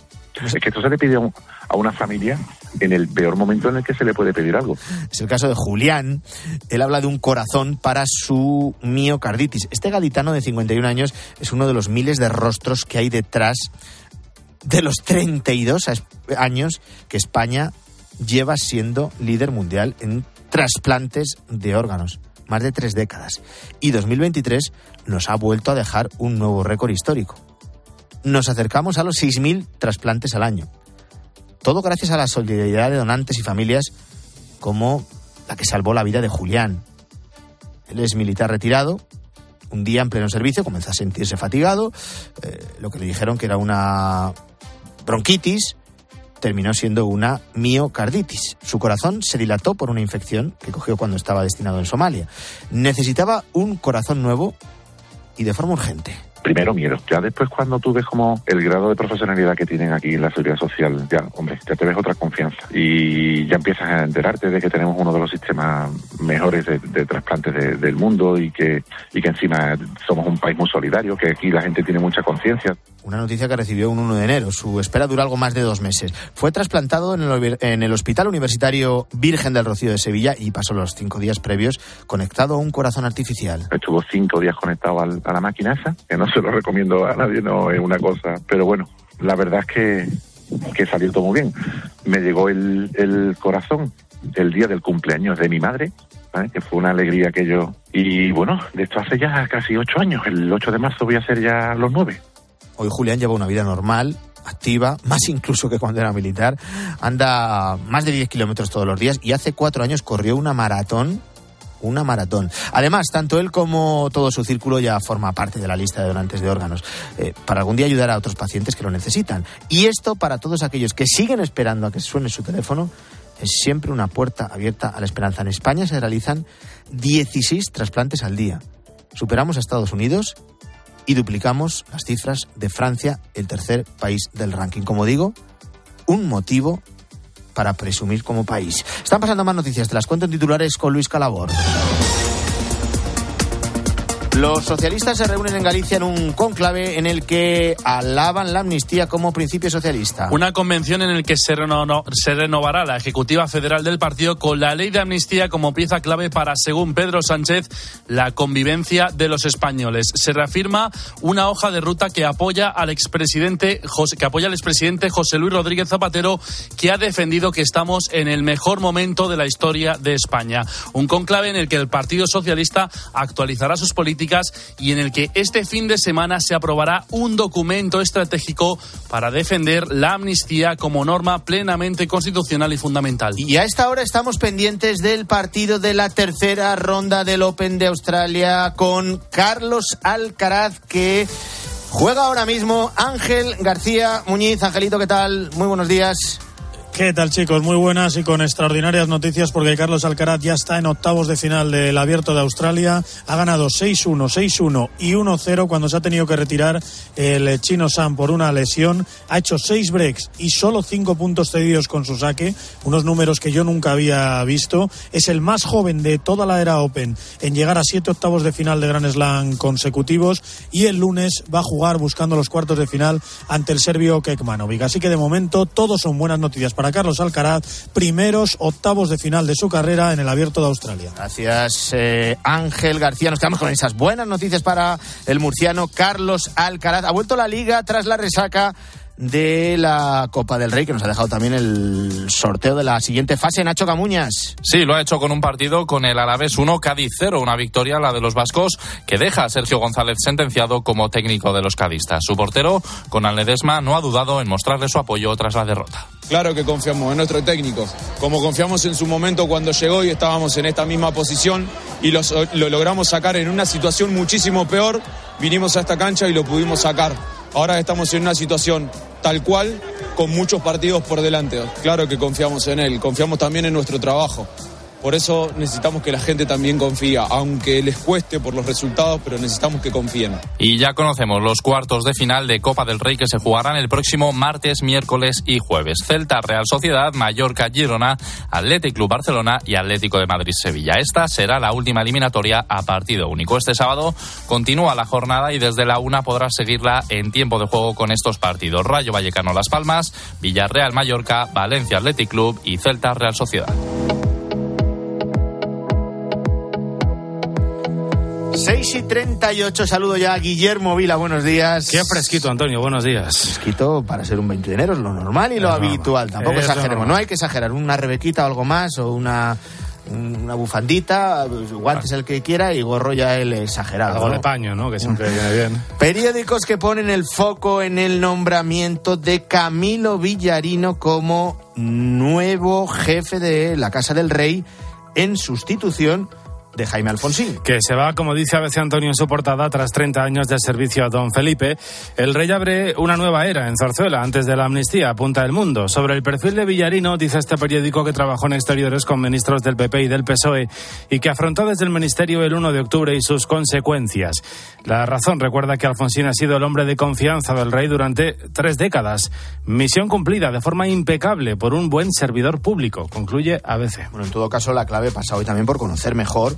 Es que esto se le pide a, una familia en el peor momento en el que se le puede pedir algo. Es el caso de Julián. Él habla de un corazón para su miocarditis. Este gaditano de 51 años es uno de los miles de rostros que hay detrás de los 32 años que España lleva siendo líder mundial en trasplantes de órganos. Más de tres décadas. Y 2023 nos ha vuelto a dejar un nuevo récord histórico nos acercamos a los 6.000 trasplantes al año. Todo gracias a la solidaridad de donantes y familias como la que salvó la vida de Julián. Él es militar retirado. Un día en pleno servicio comenzó a sentirse fatigado. Eh, lo que le dijeron que era una bronquitis terminó siendo una miocarditis. Su corazón se dilató por una infección que cogió cuando estaba destinado en Somalia. Necesitaba un corazón nuevo y de forma urgente primero miedo. Ya después cuando tú ves como el grado de profesionalidad que tienen aquí en la seguridad social, ya, hombre, ya te ves otra confianza. Y ya empiezas a enterarte de que tenemos uno de los sistemas mejores de, trasplantes del mundo y que, y que encima somos un país muy solidario, que aquí la gente tiene mucha conciencia. Una noticia que recibió un 1 de enero. Su espera duró algo más de dos meses. Fue trasplantado en el, en el Hospital Universitario Virgen del Rocío de Sevilla y pasó los cinco días previos conectado a un corazón artificial. Estuvo cinco días conectado a la máquina esa, que no se lo recomiendo a nadie, no es una cosa. Pero bueno, la verdad es que, que salió todo muy bien. Me llegó el, el corazón el día del cumpleaños de mi madre, que fue una alegría que yo... Y bueno, de esto hace ya casi ocho años. El 8 de marzo voy a hacer ya los nueve. Hoy Julián lleva una vida normal, activa, más incluso que cuando era militar. Anda más de 10 kilómetros todos los días y hace cuatro años corrió una maratón una maratón. Además, tanto él como todo su círculo ya forma parte de la lista de donantes de órganos, eh, para algún día ayudar a otros pacientes que lo necesitan. Y esto para todos aquellos que siguen esperando a que suene su teléfono, es siempre una puerta abierta a la esperanza. En España se realizan 16 trasplantes al día. Superamos a Estados Unidos y duplicamos las cifras de Francia, el tercer país del ranking. Como digo, un motivo para presumir como país. Están pasando más noticias, te las cuento en titulares con Luis Calabor. Los socialistas se reúnen en Galicia en un conclave en el que alaban la amnistía como principio socialista. Una convención en el que se, renovará la Ejecutiva Federal del partido con la ley de amnistía como pieza clave para, según Pedro Sánchez, la convivencia de los españoles. Se reafirma una hoja de ruta que apoya al expresidente José, que apoya al expresidente José Luis Rodríguez Zapatero, que ha defendido que estamos en el mejor momento de la historia de España. Un conclave en el que el Partido Socialista actualizará sus políticas y en el que este fin de semana se aprobará un documento estratégico para defender la amnistía como norma plenamente constitucional y fundamental. Y a esta hora estamos pendientes del partido de la tercera ronda del Open de Australia con Carlos Alcaraz que juega ahora mismo Ángel García Muñiz. Angelito, ¿qué tal? Muy buenos días. ¿Qué tal chicos? Muy buenas y con extraordinarias noticias porque Carlos Alcaraz ya está en octavos de final del Abierto de Australia. Ha ganado 6-1, 6-1 y 1-0 cuando se ha tenido que retirar el chino Sam por una lesión. Ha hecho 6 breaks y solo 5 puntos cedidos con su saque, unos números que yo nunca había visto. Es el más joven de toda la era Open en llegar a 7 octavos de final de Grand Slam consecutivos y el lunes va a jugar buscando los cuartos de final ante el serbio Kekmanovic. Así que de momento todos son buenas noticias para Carlos Alcaraz, primeros octavos de final de su carrera en el Abierto de Australia. Gracias, eh, Ángel García. Nos quedamos con esas buenas noticias para el murciano Carlos Alcaraz. Ha vuelto la liga tras la resaca de la Copa del Rey, que nos ha dejado también el sorteo de la siguiente fase, Nacho Camuñas. Sí, lo ha hecho con un partido con el Alavés 1, Cádiz 0, una victoria, la de los vascos, que deja a Sergio González sentenciado como técnico de los cadistas. Su portero, con Ledesma, no ha dudado en mostrarle su apoyo tras la derrota. Claro que confiamos en nuestro técnico, como confiamos en su momento cuando llegó y estábamos en esta misma posición y lo logramos sacar en una situación muchísimo peor, vinimos a esta cancha y lo pudimos sacar. Ahora estamos en una situación tal cual, con muchos partidos por delante. Claro que confiamos en él, confiamos también en nuestro trabajo. Por eso necesitamos que la gente también confíe, aunque les cueste por los resultados, pero necesitamos que confíen. Y ya conocemos los cuartos de final de Copa del Rey que se jugarán el próximo martes, miércoles y jueves. Celta, Real Sociedad, Mallorca, Girona, Athletic Club Barcelona y Atlético de Madrid Sevilla. Esta será la última eliminatoria a partido único. Este sábado continúa la jornada y desde la una podrás seguirla en tiempo de juego con estos partidos. Rayo Vallecano Las Palmas, Villarreal Mallorca, Valencia Athletic Club y Celta Real Sociedad. 6 y 38, saludo ya a Guillermo Vila, buenos días. Qué fresquito, Antonio, buenos días. Fresquito para ser un 20 de enero, es lo normal y lo habitual, tampoco exageremos, no. hay que exagerar, una rebequita o algo más, o una una bufandita, guantes el que quiera y gorro ya el exagerado. Algo de paño, ¿no? Que siempre viene bien. Periódicos que ponen el foco en el nombramiento de Camilo Villarino como nuevo jefe de la Casa del Rey en sustitución de Jaime Alfonsín. Que se va, como dice a veces Antonio en su portada, tras 30 años de servicio a don Felipe. El rey abre una nueva era en Zarzuela antes de la amnistía, apunta el mundo. Sobre el perfil de Villarino, dice este periódico que trabajó en exteriores con ministros del PP y del PSOE y que afrontó desde el ministerio el 1 de octubre y sus consecuencias. La razón recuerda que Alfonsín ha sido el hombre de confianza del rey durante tres décadas. Misión cumplida de forma impecable por un buen servidor público, concluye ABC. Bueno, en todo caso, la clave pasa hoy también por conocer mejor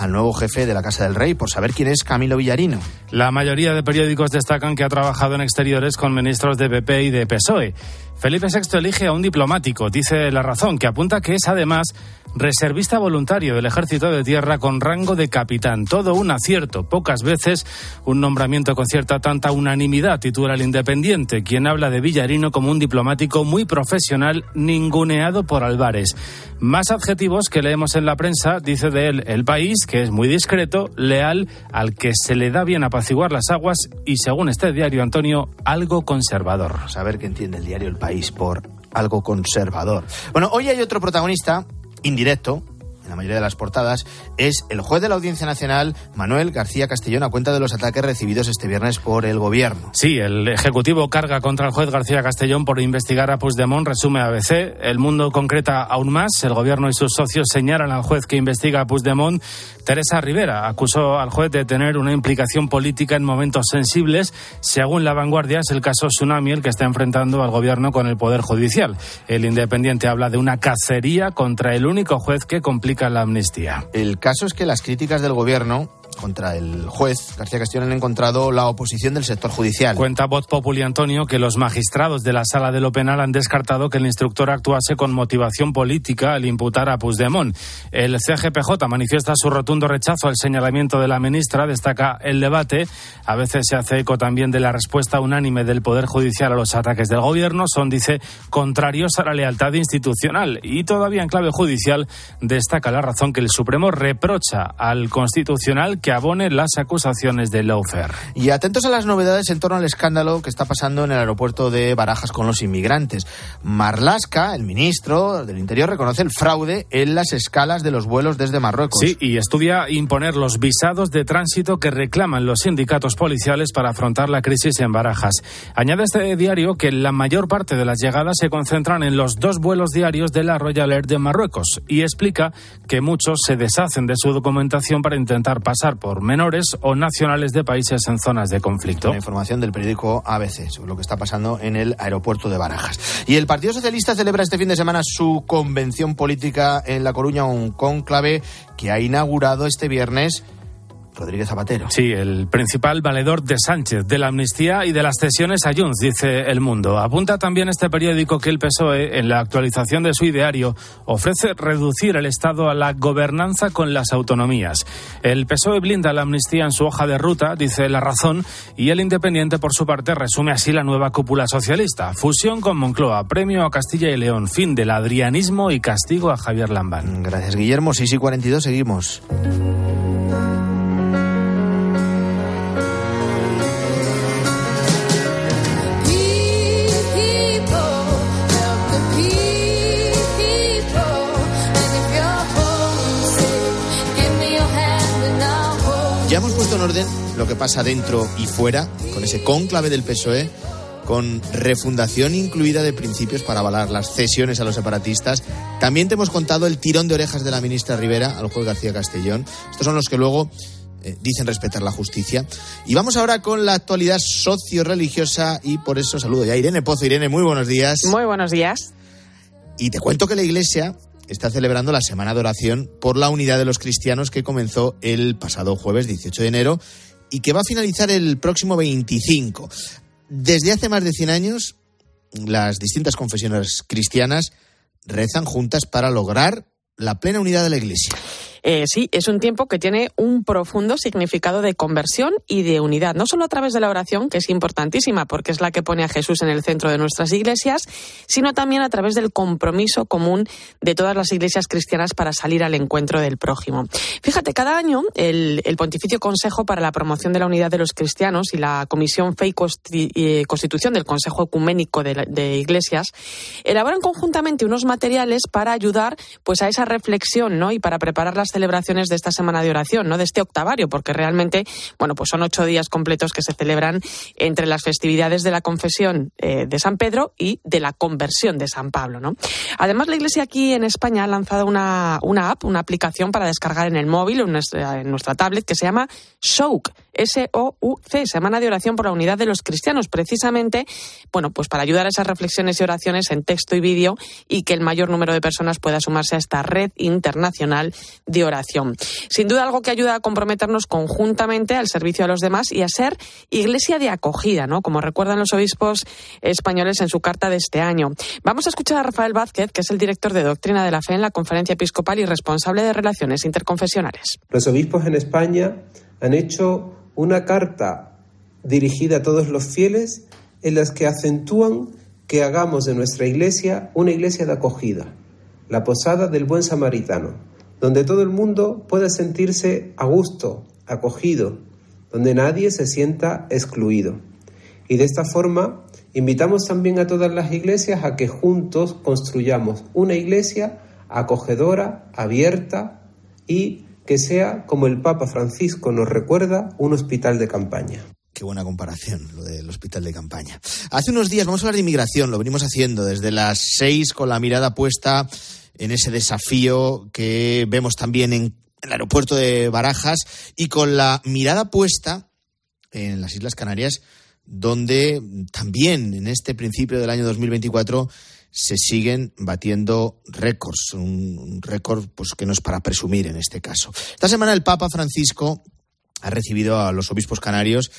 al nuevo jefe de la Casa del Rey, por saber quién es Camilo Villarino. La mayoría de periódicos destacan que ha trabajado en exteriores con ministros de PP y de PSOE. Felipe VI elige a un diplomático, dice La Razón, que apunta que es además reservista voluntario del Ejército de Tierra con rango de capitán. Todo un acierto. Pocas veces un nombramiento con cierta tanta unanimidad, titula el Independiente, quien habla de Villarino como un diplomático muy profesional, ninguneado por Álvarez. Más adjetivos que leemos en la prensa, dice de él el país, que es muy discreto, leal, al que se le da bien apaciguar las aguas y, según este diario Antonio, algo conservador. Saber qué entiende el diario El País por algo conservador. Bueno, hoy hay otro protagonista indirecto, en la mayoría de las portadas, es el juez de la Audiencia Nacional, Manuel García Castellón, a cuenta de los ataques recibidos este viernes por el gobierno. Sí, el Ejecutivo carga contra el juez García Castellón por investigar a Puigdemont, resume ABC. El mundo concreta aún más. El gobierno y sus socios señalan al juez que investiga a Puigdemont. Teresa Rivera acusó al juez de tener una implicación política en momentos sensibles. Según la vanguardia, es el caso Tsunami el que está enfrentando al gobierno con el Poder Judicial. El Independiente habla de una cacería contra el único juez que complica la amnistía. El caso es que las críticas del gobierno contra el juez García Castellón han encontrado la oposición del sector judicial. Cuenta Voz Populi Antonio que los magistrados de la Sala de lo Penal han descartado que el instructor actuase con motivación política al imputar a Puigdemont. El CGPJ manifiesta su rotundo rechazo al señalamiento de la ministra, destaca el debate. A veces se hace eco también de la respuesta unánime del Poder Judicial a los ataques del gobierno. Son, dice, contrarios a la lealtad institucional. Y todavía en clave judicial destaca la razón que el Supremo reprocha al Constitucional que abone las acusaciones de Laufer. Y atentos a las novedades en torno al escándalo que está pasando en el aeropuerto de Barajas con los inmigrantes. Marlasca, el ministro del Interior, reconoce el fraude en las escalas de los vuelos desde Marruecos. Sí, y estudia imponer los visados de tránsito que reclaman los sindicatos policiales para afrontar la crisis en Barajas. Añade este diario que la mayor parte de las llegadas se concentran en los dos vuelos diarios de la Royal Air de Marruecos y explica que muchos se deshacen de su documentación para intentar pasar por menores o nacionales de países en zonas de conflicto. La información del periódico ABC sobre lo que está pasando en el aeropuerto de Barajas. Y el Partido Socialista celebra este fin de semana su convención política en La Coruña, un conclave que ha inaugurado este viernes Rodríguez Zapatero. Sí, el principal valedor de Sánchez, de la amnistía y de las cesiones a Junts, dice El Mundo. Apunta también este periódico que el PSOE, en la actualización de su ideario, ofrece reducir el Estado a la gobernanza con las autonomías. El PSOE blinda la amnistía en su hoja de ruta, dice La Razón, y el Independiente, por su parte, resume así la nueva cúpula socialista. Fusión con Moncloa, premio a Castilla y León, fin del adrianismo y castigo a Javier Lambán. Gracias, Guillermo. 6 y 42, seguimos. En orden lo que pasa dentro y fuera, con ese cónclave del PSOE, con refundación incluida de principios para avalar las cesiones a los separatistas. También te hemos contado el tirón de orejas de la ministra Rivera al juez García Castellón. Estos son los que luego eh, dicen respetar la justicia. Y vamos ahora con la actualidad socio-religiosa y por eso saludo ya a Irene Pozo. Irene, muy buenos días. Muy buenos días. Y te cuento que la Iglesia está celebrando la Semana de Oración por la Unidad de los Cristianos que comenzó el pasado jueves 18 de enero y que va a finalizar el próximo 25. Desde hace más de 100 años, las distintas confesiones cristianas rezan juntas para lograr la plena unidad de la Iglesia. Eh, sí, es un tiempo que tiene un profundo significado de conversión y de unidad, no solo a través de la oración, que es importantísima porque es la que pone a Jesús en el centro de nuestras iglesias, sino también a través del compromiso común de todas las iglesias cristianas para salir al encuentro del prójimo. Fíjate, cada año el, Pontificio Consejo para la Promoción de la Unidad de los Cristianos y la Comisión Fe y Constitución del Consejo Ecuménico de, de Iglesias elaboran conjuntamente unos materiales para ayudar pues a esa reflexión ¿no? y para preparar las celebraciones de esta semana de oración, ¿no? De este octavario, porque realmente, bueno, pues son ocho días completos que se celebran entre las festividades de la confesión eh, de San Pedro y de la conversión de San Pablo, ¿no? Además, la Iglesia aquí en España ha lanzado una, una app, una aplicación para descargar en el móvil, en nuestra, en nuestra tablet, que se llama SOUC, S-O-U-C, Semana de Oración por la Unidad de los Cristianos, precisamente, bueno, pues para ayudar a esas reflexiones y oraciones en texto y vídeo y que el mayor número de personas pueda sumarse a esta red internacional de oración. Sin duda algo que ayuda a comprometernos conjuntamente al servicio a los demás y a ser iglesia de acogida, ¿no? Como recuerdan los obispos españoles en su carta de este año. Vamos a escuchar a Rafael Vázquez, que es el director de Doctrina de la Fe en la Conferencia Episcopal y responsable de Relaciones Interconfesionales. Los obispos en España han hecho una carta dirigida a todos los fieles en las que acentúan que hagamos de nuestra iglesia una iglesia de acogida, la posada del buen samaritano, donde todo el mundo pueda sentirse a gusto, acogido, donde nadie se sienta excluido. Y de esta forma invitamos también a todas las iglesias a que juntos construyamos una iglesia acogedora, abierta, y que sea, como el Papa Francisco nos recuerda, un hospital de campaña. Qué buena comparación, lo del hospital de campaña. Hace unos días vamos a hablar de inmigración, lo venimos haciendo desde las seis con la mirada puesta en ese desafío que vemos también en el aeropuerto de Barajas y con la mirada puesta en las Islas Canarias, donde también en este principio del año 2024 se siguen batiendo récords, un, récord pues, que no es para presumir en este caso. Esta semana el Papa Francisco ha recibido a los obispos canarios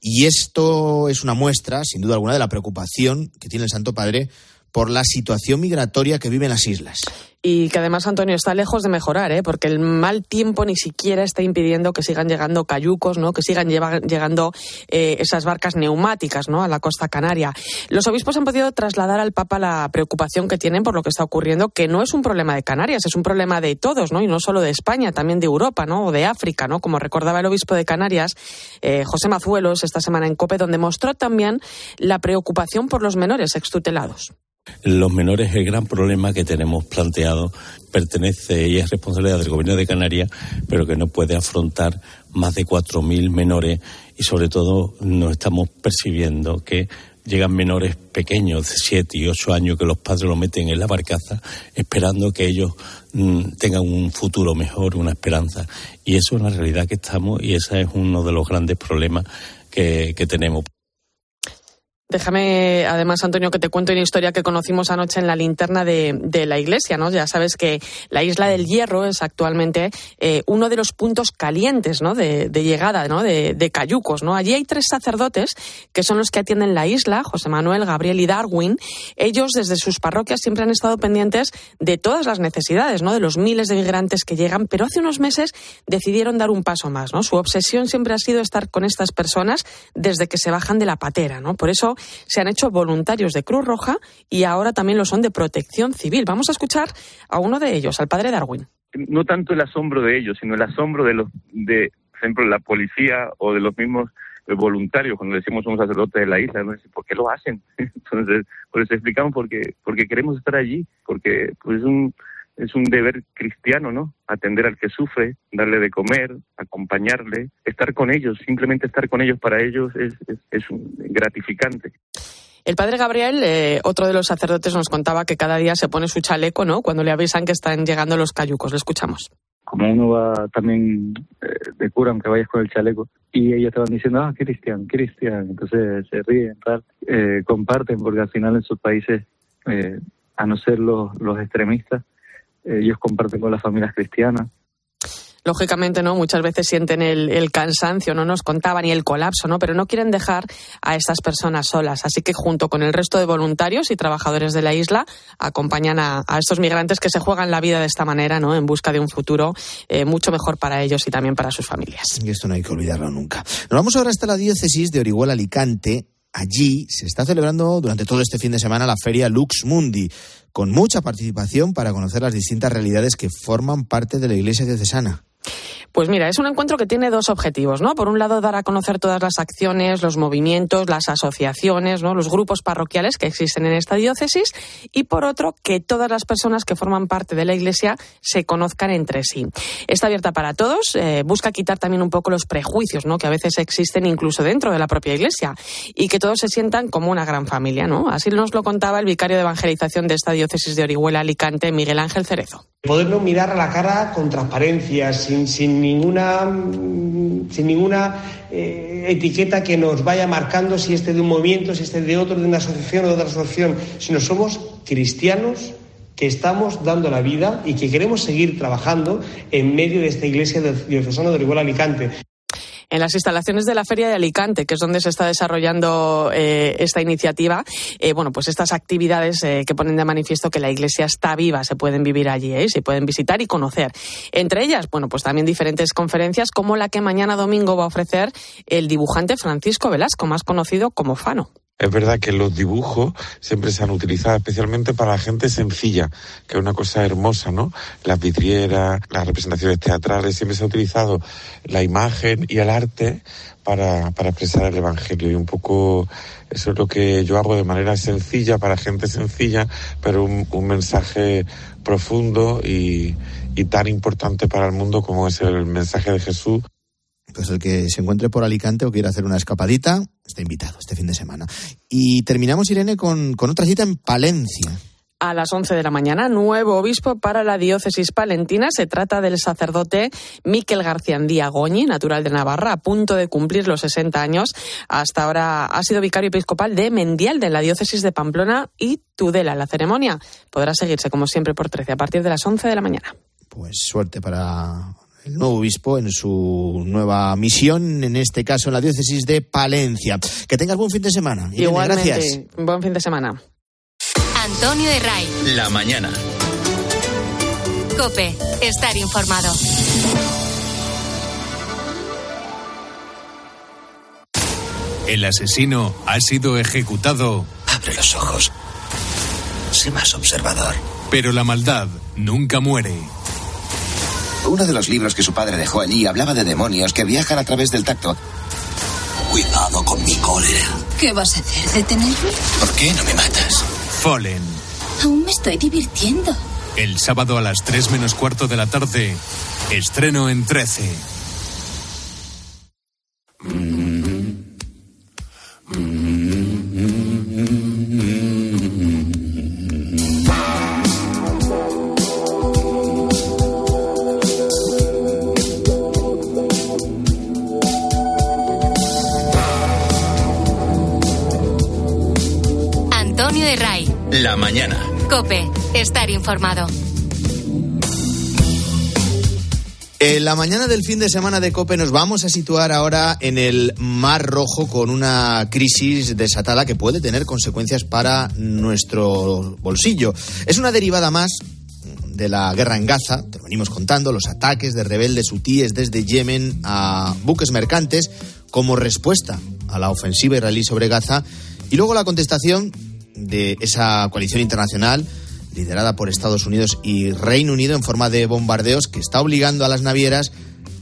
y esto es una muestra, sin duda alguna, de la preocupación que tiene el Santo Padre por la situación migratoria que viven las islas y que además Antonio está lejos de mejorar, ¿eh? porque el mal tiempo ni siquiera está impidiendo que sigan llegando cayucos, ¿no? que sigan llegando eh, esas barcas neumáticas ¿no? a la costa canaria. Los obispos han podido trasladar al Papa la preocupación que tienen por lo que está ocurriendo, que no es un problema de Canarias, es un problema de todos, ¿no? y no solo de España, también de Europa ¿no? o de África, ¿no? como recordaba el obispo de Canarias, eh, José Mazuelos, esta semana en COPE, donde mostró también la preocupación por los menores extutelados. Los menores, el gran problema que tenemos planteado pertenece y es responsabilidad del Gobierno de Canarias, pero que no puede afrontar más de 4.000 menores y sobre todo nos estamos percibiendo que llegan menores pequeños de 7 y 8 años que los padres lo meten en la barcaza esperando que ellos mm, tengan un futuro mejor, una esperanza. Y eso es la realidad que estamos y ese es uno de los grandes problemas que tenemos. Déjame, además, Antonio, que te cuento una historia que conocimos anoche en la linterna de, la iglesia, ¿no? Ya sabes que la isla del Hierro es actualmente eh, uno de los puntos calientes, ¿no? De, llegada, ¿no? De, de, cayucos, ¿no? Allí hay tres sacerdotes que son los que atienden la isla, José Manuel, Gabriel y Darwin. Ellos, desde sus parroquias, siempre han estado pendientes de todas las necesidades, ¿no? De los miles de migrantes que llegan, pero hace unos meses decidieron dar un paso más, ¿no? Su obsesión siempre ha sido estar con estas personas desde que se bajan de la patera, ¿no? Por eso se han hecho voluntarios de Cruz Roja y ahora también lo son de Protección Civil. Vamos a escuchar a uno de ellos, al padre Darwin. No tanto el asombro de ellos, sino el asombro de los, de, por ejemplo, la policía o de los mismos eh, voluntarios, cuando decimos somos sacerdotes de la isla, ¿no? ¿por qué lo hacen? Entonces, por eso explicamos porque, porque queremos estar allí, porque pues, es un es un deber cristiano, ¿no? Atender al que sufre, darle de comer, acompañarle, estar con ellos, simplemente estar con ellos para ellos es, es, gratificante. El padre Gabriel, eh, otro de los sacerdotes, nos contaba que cada día se pone su chaleco, ¿no? Cuando le avisan que están llegando los cayucos. Lo escuchamos. Como uno va también eh, de cura, aunque vayas con el chaleco, y ellos te van diciendo, ah, Cristian, Cristian, entonces se ríen, tal, eh, comparten, porque al final en sus países, a no ser los, los extremistas, ellos comparten con las familias cristianas. Lógicamente, ¿no? Muchas veces sienten el, cansancio, no nos contaban, y el colapso, ¿no? Pero no quieren dejar a estas personas solas. Así que junto con el resto de voluntarios y trabajadores de la isla, acompañan a, estos migrantes que se juegan la vida de esta manera, ¿no? En busca de un futuro eh, mucho mejor para ellos y también para sus familias. Y esto no hay que olvidarlo nunca. Nos vamos ahora hasta la diócesis de Orihuela Alicante. Allí se está celebrando durante todo este fin de semana la feria Lux Mundi con mucha participación para conocer las distintas realidades que forman parte de la Iglesia diocesana. Pues mira, es un encuentro que tiene dos objetivos, ¿no? Por un lado, dar a conocer todas las acciones, los movimientos, las asociaciones, ¿no? Los grupos parroquiales que existen en esta diócesis y por otro, que todas las personas que forman parte de la Iglesia se conozcan entre sí. Está abierta para todos, eh, busca quitar también un poco los prejuicios, ¿no? Que a veces existen incluso dentro de la propia Iglesia y que todos se sientan como una gran familia, ¿no? Así nos lo contaba el vicario de evangelización de esta diócesis de Orihuela Alicante, Miguel Ángel Cerezo. Podernos mirar a la cara con transparencia, sin, sin ninguna, sin ninguna eh, etiqueta que nos vaya marcando si este de un movimiento, si este de otro, de una asociación o de otra asociación, sino somos cristianos que estamos dando la vida y que queremos seguir trabajando en medio de esta iglesia diocesana de Orihuela Alicante en las instalaciones de la Feria de Alicante, que es donde se está desarrollando eh, esta iniciativa, eh, bueno, pues estas actividades eh, que ponen de manifiesto que la Iglesia está viva, se pueden vivir allí, se pueden visitar y conocer. Entre ellas, bueno, pues también diferentes conferencias como la que mañana domingo va a ofrecer el dibujante Francisco Velasco, más conocido como Fano. Es verdad que los dibujos siempre se han utilizado especialmente para la gente sencilla, que es una cosa hermosa, ¿no? Las vidrieras, las representaciones teatrales, siempre se ha utilizado la imagen y el arte para, para expresar el Evangelio. Y un poco eso es lo que yo hago de manera sencilla, para gente sencilla, pero un, un mensaje profundo y, y tan importante para el mundo como es el mensaje de Jesús. Pues el que se encuentre por Alicante o quiera hacer una escapadita, está invitado este fin de semana. Y terminamos, Irene, con, con otra cita en Palencia. A las 11 de la mañana, nuevo obispo para la diócesis palentina. Se trata del sacerdote Miquel Garciandía Goñi, natural de Navarra, a punto de cumplir los 60 años. Hasta ahora ha sido vicario episcopal de Mendial, de la diócesis de Pamplona y Tudela. La ceremonia podrá seguirse, como siempre, por 13 a partir de las 11 de la mañana. Pues suerte para el nuevo obispo en su nueva misión, en este caso en la diócesis de Palencia. Que tengas buen fin de semana. Irene, Igualmente, gracias. buen fin de semana. Antonio de Ray. La mañana. Cope. Estar informado. El asesino ha sido ejecutado, Abre los ojos. Sé más observador. pero la maldad nunca muere. Uno de los libros que su padre dejó allí hablaba de demonios que viajan a través del tacto. Cuidado con mi cólera. ¿Qué vas a hacer? ¿Detenerme? ¿Por qué no me matas? Fallen. Aún me estoy divirtiendo. El sábado a las 3 menos cuarto de la tarde. Estreno en 13. En la mañana del fin de semana de COPE nos vamos a situar ahora en el Mar Rojo con una crisis desatada que puede tener consecuencias para nuestro bolsillo. Es una derivada más de la guerra en Gaza, te venimos contando, los ataques de rebeldes hutíes desde Yemen a buques mercantes como respuesta a la ofensiva israelí sobre Gaza. Y luego la contestación de esa coalición internacional liderada por Estados Unidos y Reino Unido en forma de bombardeos que está obligando a las navieras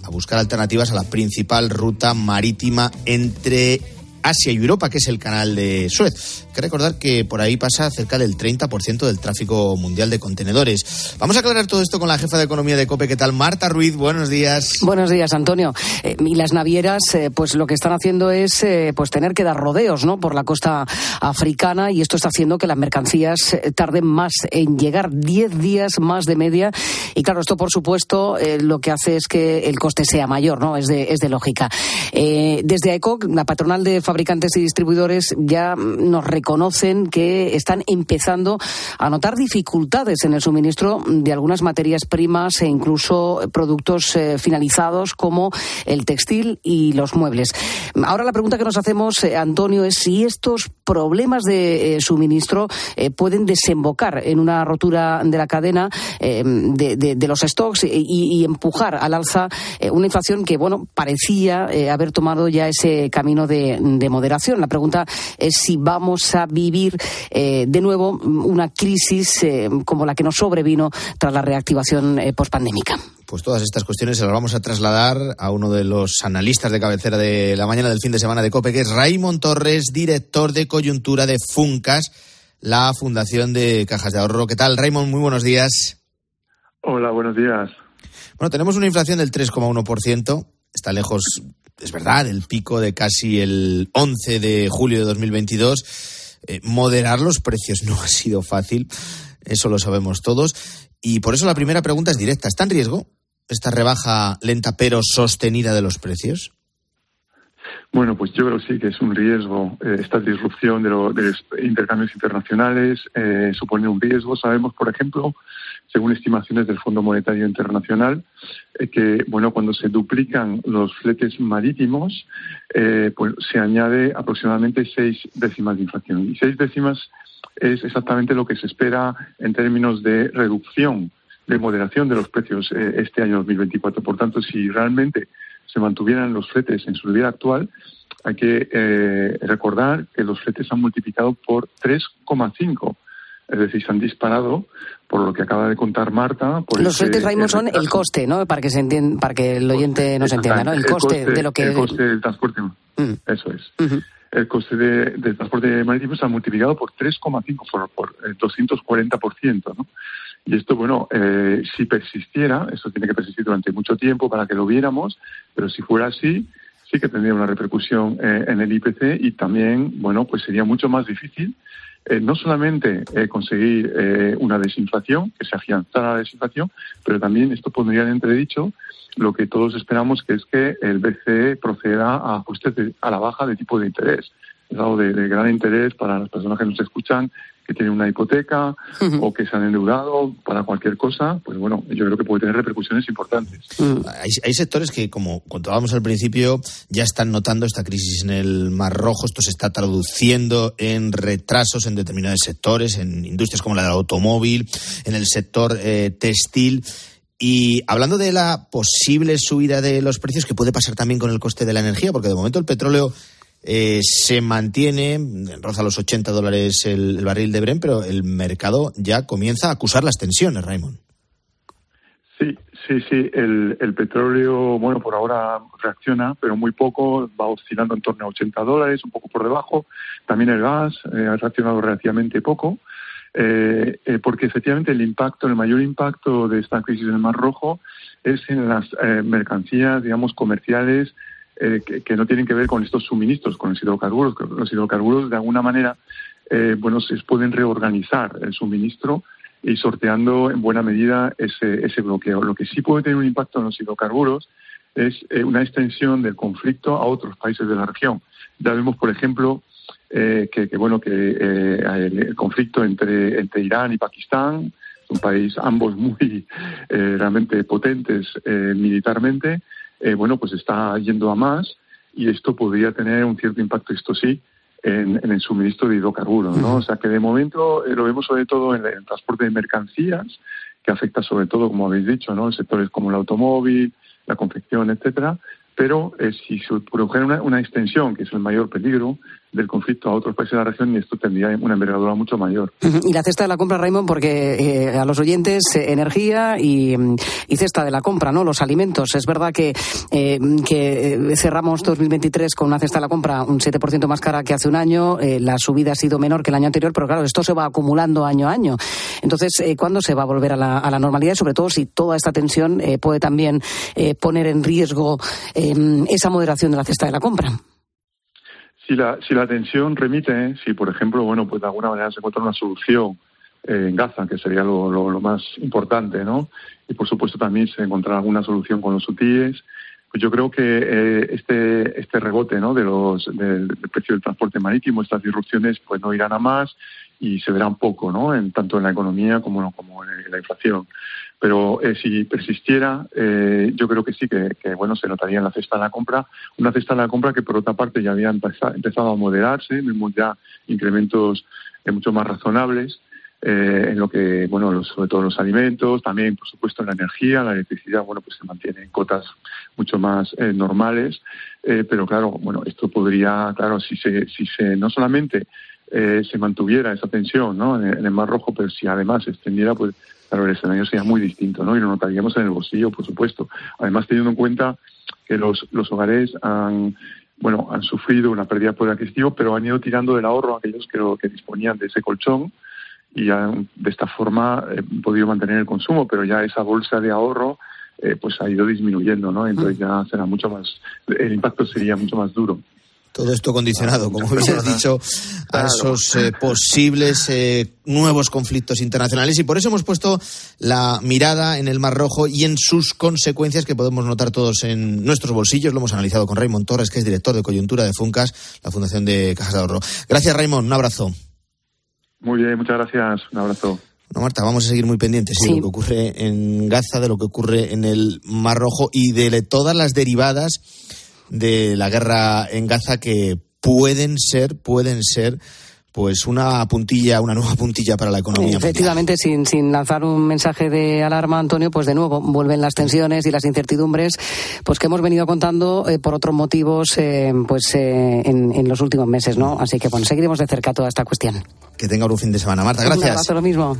a buscar alternativas a la principal ruta marítima entre Asia y Europa, que es el canal de Suez. Hay que recordar que por ahí pasa cerca del 30% del tráfico mundial de contenedores. Vamos a aclarar todo esto con la jefa de economía de COPE. ¿Qué tal? Marta Ruiz, buenos días. Buenos días, Antonio. Eh, y las navieras, eh, pues lo que están haciendo es eh, pues tener que dar rodeos, ¿no? Por la costa africana y esto está haciendo que las mercancías tarden más en llegar, 10 días más de media. Y claro, esto por supuesto lo que hace es que el coste sea mayor, ¿no? Es de, lógica. Desde AECOC, la patronal de fabricantes y distribuidores, ya nos reconocen que están empezando a notar dificultades en el suministro de algunas materias primas e incluso productos eh, finalizados como el textil y los muebles. Ahora la pregunta que nos hacemos, eh, Antonio, es si estos problemas de eh, suministro pueden desembocar en una rotura de la cadena de, los stocks y, empujar al alza una inflación que, bueno, parecía haber tomado ya ese camino de moderación. La pregunta es si vamos a vivir eh, de nuevo una crisis eh, como la que nos sobrevino tras la reactivación eh, pospandémica. Pues todas estas cuestiones se las vamos a trasladar a uno de los analistas de cabecera de la mañana del fin de semana de COPE, que es Raymond Torres, director de coyuntura de Funcas, la Fundación de Cajas de Ahorro. ¿Qué tal, Raymond? Muy buenos días. Hola, buenos días. Bueno, tenemos una inflación del 3,1%. Está lejos, es verdad, del pico de casi el 11 de julio de 2022. Eh, moderar los precios no ha sido fácil, eso lo sabemos todos. Y por eso la primera pregunta es directa. ¿Está en riesgo esta rebaja lenta pero sostenida de los precios? Bueno, pues yo creo que sí que es un riesgo. eh, esta disrupción de los intercambios internacionales eh, supone un riesgo. Sabemos, por ejemplo, según estimaciones del Fondo Monetario Internacional, eh, que bueno, cuando se duplican los fletes marítimos, eh, pues se añade aproximadamente seis décimas de inflación. Y seis décimas es exactamente lo que se espera en términos de reducción, de moderación de los precios eh, este año 2024. Por tanto, si realmente se mantuvieran los fletes en su vida actual, hay que recordar que los fletes han multiplicado por 3,5. Es decir, se han disparado por lo que acaba de contar Marta. Por los fletes, Raymond, son el coste, ¿no? Para que se entienda, para que el oyente nos entienda, ¿no? El coste, de lo que. El coste del transporte. Mm. Eso es. El coste de- del transporte marítimo se ha multiplicado por 3,5, por, por el 240%, ¿no? Y esto, bueno, eh, si persistiera, eso tiene que persistir durante mucho tiempo para que lo viéramos, pero si fuera así, sí que tendría una repercusión eh, en el IPC y también, bueno, pues sería mucho más difícil eh, no solamente eh, conseguir eh, una desinflación, que se afianzara la desinflación, pero también esto pondría en entredicho lo que todos esperamos, que es que el BCE proceda a ajustes de- a la baja de tipo de interés. Es algo de, de gran interés para las personas que nos escuchan, que tienen una hipoteca o que se han endeudado para cualquier cosa. Pues bueno, yo creo que puede tener repercusiones importantes. Hay, hay sectores que, como contábamos al principio, ya están notando esta crisis en el Mar Rojo. Esto se está traduciendo en retrasos en determinados sectores, en industrias como la del automóvil, en el sector eh, textil. Y hablando de la posible subida de los precios, que puede pasar también con el coste de la energía, porque de momento el petróleo eh, se mantiene, roza los 80 dólares el, barril de Bren, pero el mercado ya comienza a acusar las tensiones, Raymond. Sí, sí, sí. El, petróleo, bueno, por ahora reacciona, pero muy poco. Va oscilando en torno a 80 dólares, un poco por debajo. También el gas eh, ha reaccionado relativamente poco. eh, eh, porque efectivamente el impacto, el mayor impacto de esta crisis en el Mar Rojo es en las eh, mercancías, digamos, comerciales eh, que, no tienen que ver con estos suministros, con los hidrocarburos. Los hidrocarburos, de alguna manera, eh, bueno, se pueden reorganizar el suministro y sorteando en buena medida ese, ese bloqueo. Lo que sí puede tener un impacto en los hidrocarburos es eh, una extensión del conflicto a otros países de la región. Ya vemos, por ejemplo, eh, que, bueno que eh, el, el conflicto entre, entre Irán y Pakistán, un país ambos muy eh, realmente potentes eh, militarmente, eh, bueno pues está yendo a más y esto podría tener un cierto impacto, esto sí, en, en el suministro de hidrocarburos, ¿no? O sea que de momento eh, lo vemos sobre todo en el transporte de mercancías, que afecta sobre todo, como habéis dicho, ¿no? En sectores como el automóvil, la confección, etcétera. Pero eh, si se produjera una, una extensión, que es el mayor peligro del conflicto a otros países de la región, esto tendría una envergadura mucho mayor. Y la cesta de la compra, Raymond, porque eh, a los oyentes eh, energía y, y cesta de la compra, ¿no? Los alimentos. Es verdad que, eh, que eh, cerramos 2023 con una cesta de la compra un 7% más cara que hace un año. eh, la subida ha sido menor que el año anterior, pero claro, esto se va acumulando año a año. Entonces, ¿cuándo se va a volver a la, a la normalidad? Y sobre todo si toda esta tensión puede también poner en riesgo esa moderación de la cesta de la compra. Si la, si la tensión remite, si por ejemplo, bueno, pues de alguna manera se encuentra una solución eh, en Gaza, que sería lo, lo, más importante, ¿no? Y por supuesto también se encontrará alguna solución con los hutíes. Pues yo creo que eh, este, este rebote, ¿no? De los, del, del precio del transporte marítimo, estas disrupciones, pues no irán a más y se verán poco, ¿no? En, tanto en la economía como, como en la inflación. Pero eh, si persistiera, eh, yo creo que sí, que, que, bueno, se notaría en la cesta de la compra. Una cesta de la compra que por otra parte ya había empezado, a moderarse, vemos ya incrementos eh, mucho más razonables. Eh, en lo que, bueno, los, sobre todo los alimentos, también, por supuesto, la energía, la electricidad, bueno, pues se mantiene en cotas mucho más eh, normales, eh, pero claro, bueno, esto podría, claro, si se, si se, no solamente eh, se mantuviera esa tensión, ¿no? En el Mar Rojo, pero si además se extendiera, pues, claro, el escenario sería muy distinto, ¿no? Y lo notaríamos en el bolsillo, por supuesto. Además, teniendo en cuenta que los, los hogares han, bueno, han sufrido una pérdida de poder adquisitivo, pero han ido tirando del ahorro aquellos que, que disponían de ese colchón y han de esta forma eh, podido mantener el consumo, pero ya esa bolsa de ahorro eh, pues ha ido disminuyendo, ¿no? Entonces ya será mucho más, el impacto sería mucho más duro. Todo esto condicionado, como habéis dicho, a esos eh, posibles eh, nuevos conflictos internacionales. Y por eso hemos puesto la mirada en el Mar Rojo y en sus consecuencias que podemos notar todos en nuestros bolsillos. Lo hemos analizado con Raymond Torres, que es director de coyuntura de Funcas, la Fundación de Cajas de Ahorro. Gracias, Raymond. Un abrazo. Muy bien, muchas gracias. Un abrazo. Bueno, Marta, vamos a seguir muy pendientes sí. de lo que ocurre en Gaza, de lo que ocurre en el Mar Rojo y de todas las derivadas de la guerra en Gaza que pueden ser, pueden ser pues una puntilla, una nueva puntilla para la economía. Efectivamente, sin, sin lanzar un mensaje de alarma, Antonio, pues de nuevo vuelven las tensiones y las incertidumbres, pues que hemos venido contando eh, por otros motivos, eh, pues eh, en, en, los últimos meses, ¿no? Así que bueno, seguiremos de cerca toda esta cuestión. Que tenga un fin de semana, Marta. Gracias. Un abrazo, lo mismo.